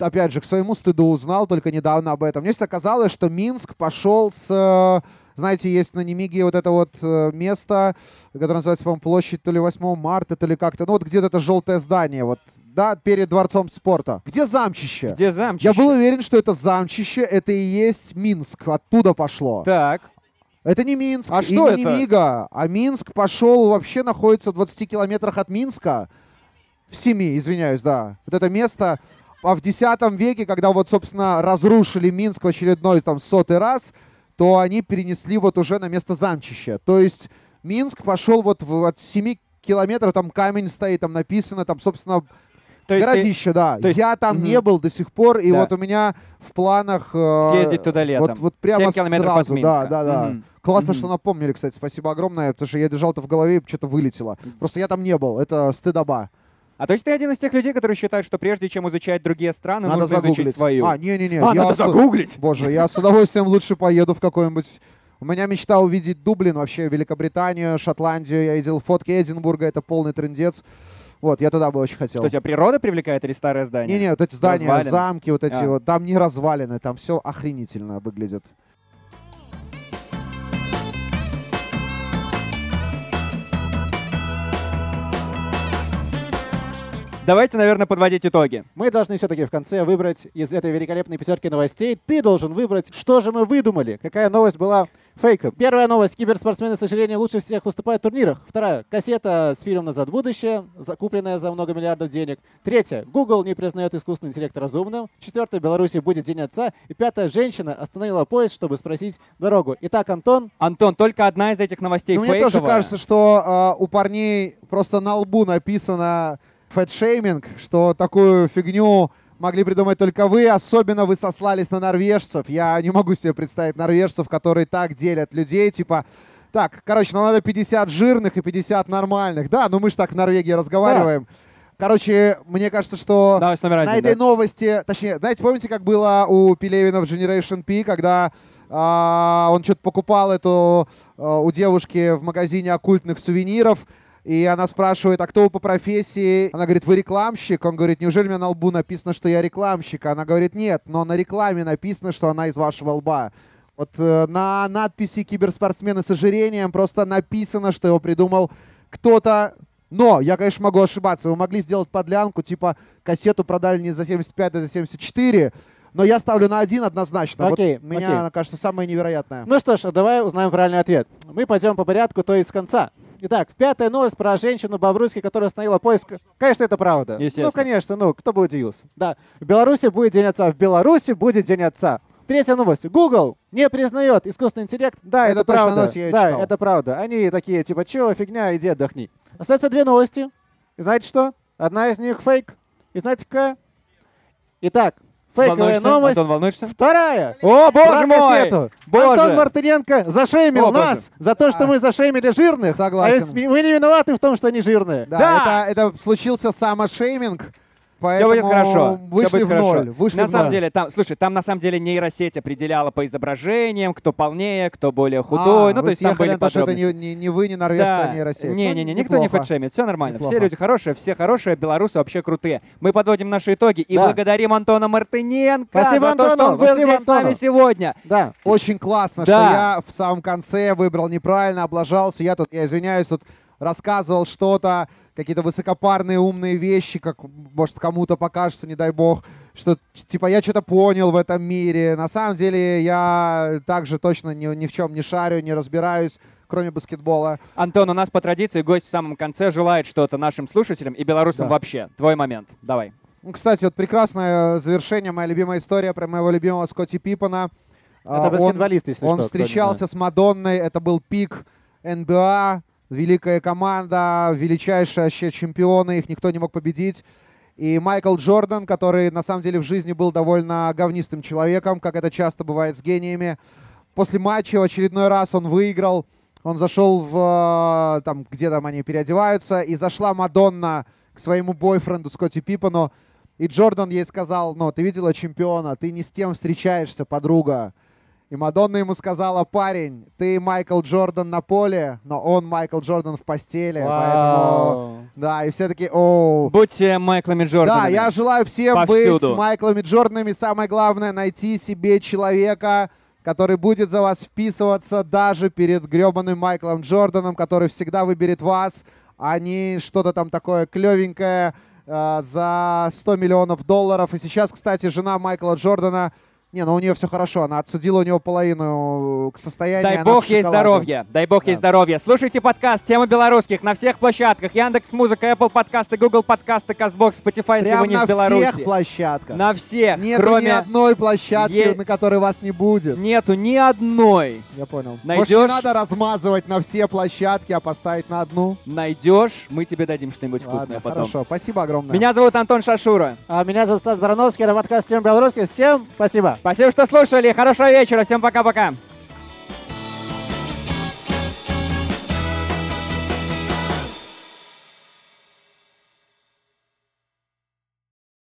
опять же, к своему стыду узнал только недавно об этом. Мне всегда казалось, что Минск пошел с... Знаете, есть на Немиге вот это вот э, место, которое называется, по-моему, площадь то ли 8 марта, то ли как-то. Ну вот где-то это желтое здание, вот, да, перед Дворцом спорта. Где замчище? Где замчище? Я был уверен, что это замчище, это и есть Минск, оттуда пошло. Так, Это не Минск А и что не это? Немига, а Минск пошел, вообще находится в 20 километрах от Минска. В семи, извиняюсь, да. Вот это место, а в X веке, когда вот, собственно, разрушили Минск в очередной там сотый раз, то они перенесли вот уже на место замчища. То есть Минск пошел вот в, от 7 километров, там камень стоит, там написано, там, собственно, то есть ты городище, да. то есть- Я там Мгм. не был до сих пор, и Да. вот у меня в планах... э, съездить туда летом. Вот, вот прямо 7 километров от сразу, Минска. да, да, да. Мгм. Классно, Мгм. что напомнили, кстати. Спасибо огромное, потому что я держал это в голове и что-то вылетело. Просто я там не был. Это стыдоба. А то есть ты один из тех людей, которые считают, что прежде чем изучать другие страны, надо нужно загуглить. изучить свою. А, не-не-не. А, я надо с- загуглить. Боже, я с удовольствием лучше поеду в какой-нибудь... У меня мечта увидеть Дублин, вообще Великобританию, Шотландию. Я видел фотки Эдинбурга, это полный трендец. Вот, я туда бы очень хотел. Что тебя природа привлекает или старое здание? Не-не, вот эти здания, Развалины? замки, вот эти А. вот, там не развалины, там все охренительно выглядит. Давайте, наверное, подводить итоги. Мы должны все-таки в конце выбрать из этой великолепной пятерки новостей. Ты должен выбрать, что же мы выдумали. Какая новость была фейком. Первая новость. Киберспортсмены, к сожалению, лучше всех выступают в турнирах. Вторая. Кассета с фильмом «Назад в будущее», закупленная за много миллиардов денег. Третья. Google не признает искусственный интеллект разумным. Четвертая. В Беларуси будет День отца. И пятая. Женщина остановила поезд, чтобы спросить дорогу. Итак, Антон, Антон, только одна из этих новостей Ну, мне фейковая. тоже кажется, что а, у парней просто на лбу написано фэтшейминг, что такую фигню могли придумать только вы, особенно вы сослались на норвежцев. Я не могу себе представить норвежцев, которые так делят людей, типа, так, короче, нам надо 50 жирных и 50 нормальных. Да, ну мы же так в Норвегии разговариваем. Короче, мне кажется, что номер один, на этой да. новости, точнее, знаете, помните, как было у Пелевина в Generation P, когда а, он что-то покупал эту а, у девушки в магазине оккультных сувениров, И она спрашивает, а кто вы по профессии? Она говорит, вы рекламщик? Он говорит, неужели у меня на лбу написано, что я рекламщик? Она говорит, нет, но на рекламе написано, что она из вашего лба. Вот э, на надписи «Киберспортсмены с ожирением» просто написано, что его придумал кто-то. Но я, конечно, могу ошибаться. Вы могли сделать подлянку, типа кассету продали не за 75, а за 74. Но я ставлю на один однозначно. Окей, вот меня, окей. она кажется, самое невероятное. Ну что ж, давай узнаем правильный ответ. Мы пойдем по порядку, то есть с конца. Итак, пятая новость про женщину Бобруйски, которая остановила поиск. Конечно, это правда. Естественно. Ну, конечно, ну, кто бы удивился. Да, в Беларуси будет День Отца, в Беларуси будет День Отца. Третья новость. Google не признает искусственный интеллект. Да, Это это, правда. новость, я да, читал. это правда. Они такие, типа, чего, фигня, иди отдохни. Остается две новости. И знаете что? Одна из них фейк. И знаете какая? Итак, фейковая Волнуешься? новость. Антон, волнуешься? Вторая. О, боже Про мой! кассету. Боже! Антон Мартыненко зашеймил О, боже. нас за то, что А. мы зашеймили жирных. Согласен. А мы не виноваты в том, что они жирные. Да, Да! Это, это случился самошейминг, Все поэтому будет хорошо. вышли будет в хорошо. ноль. Вышли на в самом ноль. деле, там, слушай, там на самом деле нейросеть определяла по изображениям, кто полнее, кто более худой. А, ну, то есть там были на то, что это не, не, не вы, не норвежцы, а нейросеть. Не-не-не, Ну, никто не неплохо. фэтшемит, все нормально. Все Неплохо. люди хорошие, все хорошие, белорусы вообще крутые. Мы подводим наши итоги и Да. благодарим Антона Мартыненко Спасибо, за то, что Антону, он был спасибо, здесь с нами Антону. сегодня. Да. Очень классно, Да. что я в самом конце выбрал неправильно, облажался. Я тут, я извиняюсь, тут рассказывал что-то, какие-то высокопарные умные вещи, как, может, кому-то покажется, не дай бог, что, типа, я что-то понял в этом мире. На самом деле, я также точно ни, ни в чем не шарю, не разбираюсь, кроме баскетбола. Антон, у нас по традиции гость в самом конце желает что-то нашим слушателям и белорусам Да. вообще. Твой момент. Давай. Ну, кстати, вот прекрасное завершение, моя любимая история про моего любимого Скотти Пиппана. А, Это он- баскетболист, если Он что. не встречался с Мадонной, это был пик НБА, великая команда, величайшие вообще чемпионы, их никто не мог победить. И Майкл Джордан, который на самом деле в жизни был довольно говнистым человеком, как это часто бывает с гениями. После матча в очередной раз он выиграл, он зашел в, э, там, где там они переодеваются, и зашла Мадонна к своему бойфренду Скотти Пиппану, и Джордан ей сказал, ну, ты видела чемпиона, ты не с тем встречаешься, подруга. И Мадонна ему сказала, парень, ты Майкл Джордан на поле, но он Майкл Джордан в постели. Поэтому, да, и все таки о Будьте Майклами Джорданами. Да, я желаю всем Повсюду. быть Майклами Джорданами. Самое главное, найти себе человека, который будет за вас вписываться даже перед гребаным Майклом Джорданом, который всегда выберет вас, а не что-то там такое клевенькое э, за 100 миллионов долларов. И сейчас, кстати, жена Майкла Джордана, не, ну у нее все хорошо, она отсудила у него половину к состоянию. Дай бог ей здоровья. Дай бог ей Да. здоровья. Слушайте подкаст «Тема белорусских» на всех площадках. Яндекс Музыка, Apple подкасты, Google подкасты, Казбокс, Spotify, если Прям вы не на в Беларуси. всех площадках. На всех, Нету ни кроме... одной площадки, Е- на которой вас не будет. Нету ни одной. Я понял. Может, Найдешь? не надо размазывать на все площадки, а поставить на одну? Найдешь, мы тебе дадим что-нибудь Ладно, вкусное потом. хорошо. Спасибо огромное. Меня зовут Антон Шашура. А меня зовут Стас Барановский, это подкаст «Тем Белорусских». Всем спасибо. Спасибо, что слушали. Хорошего вечера. Всем пока-пока.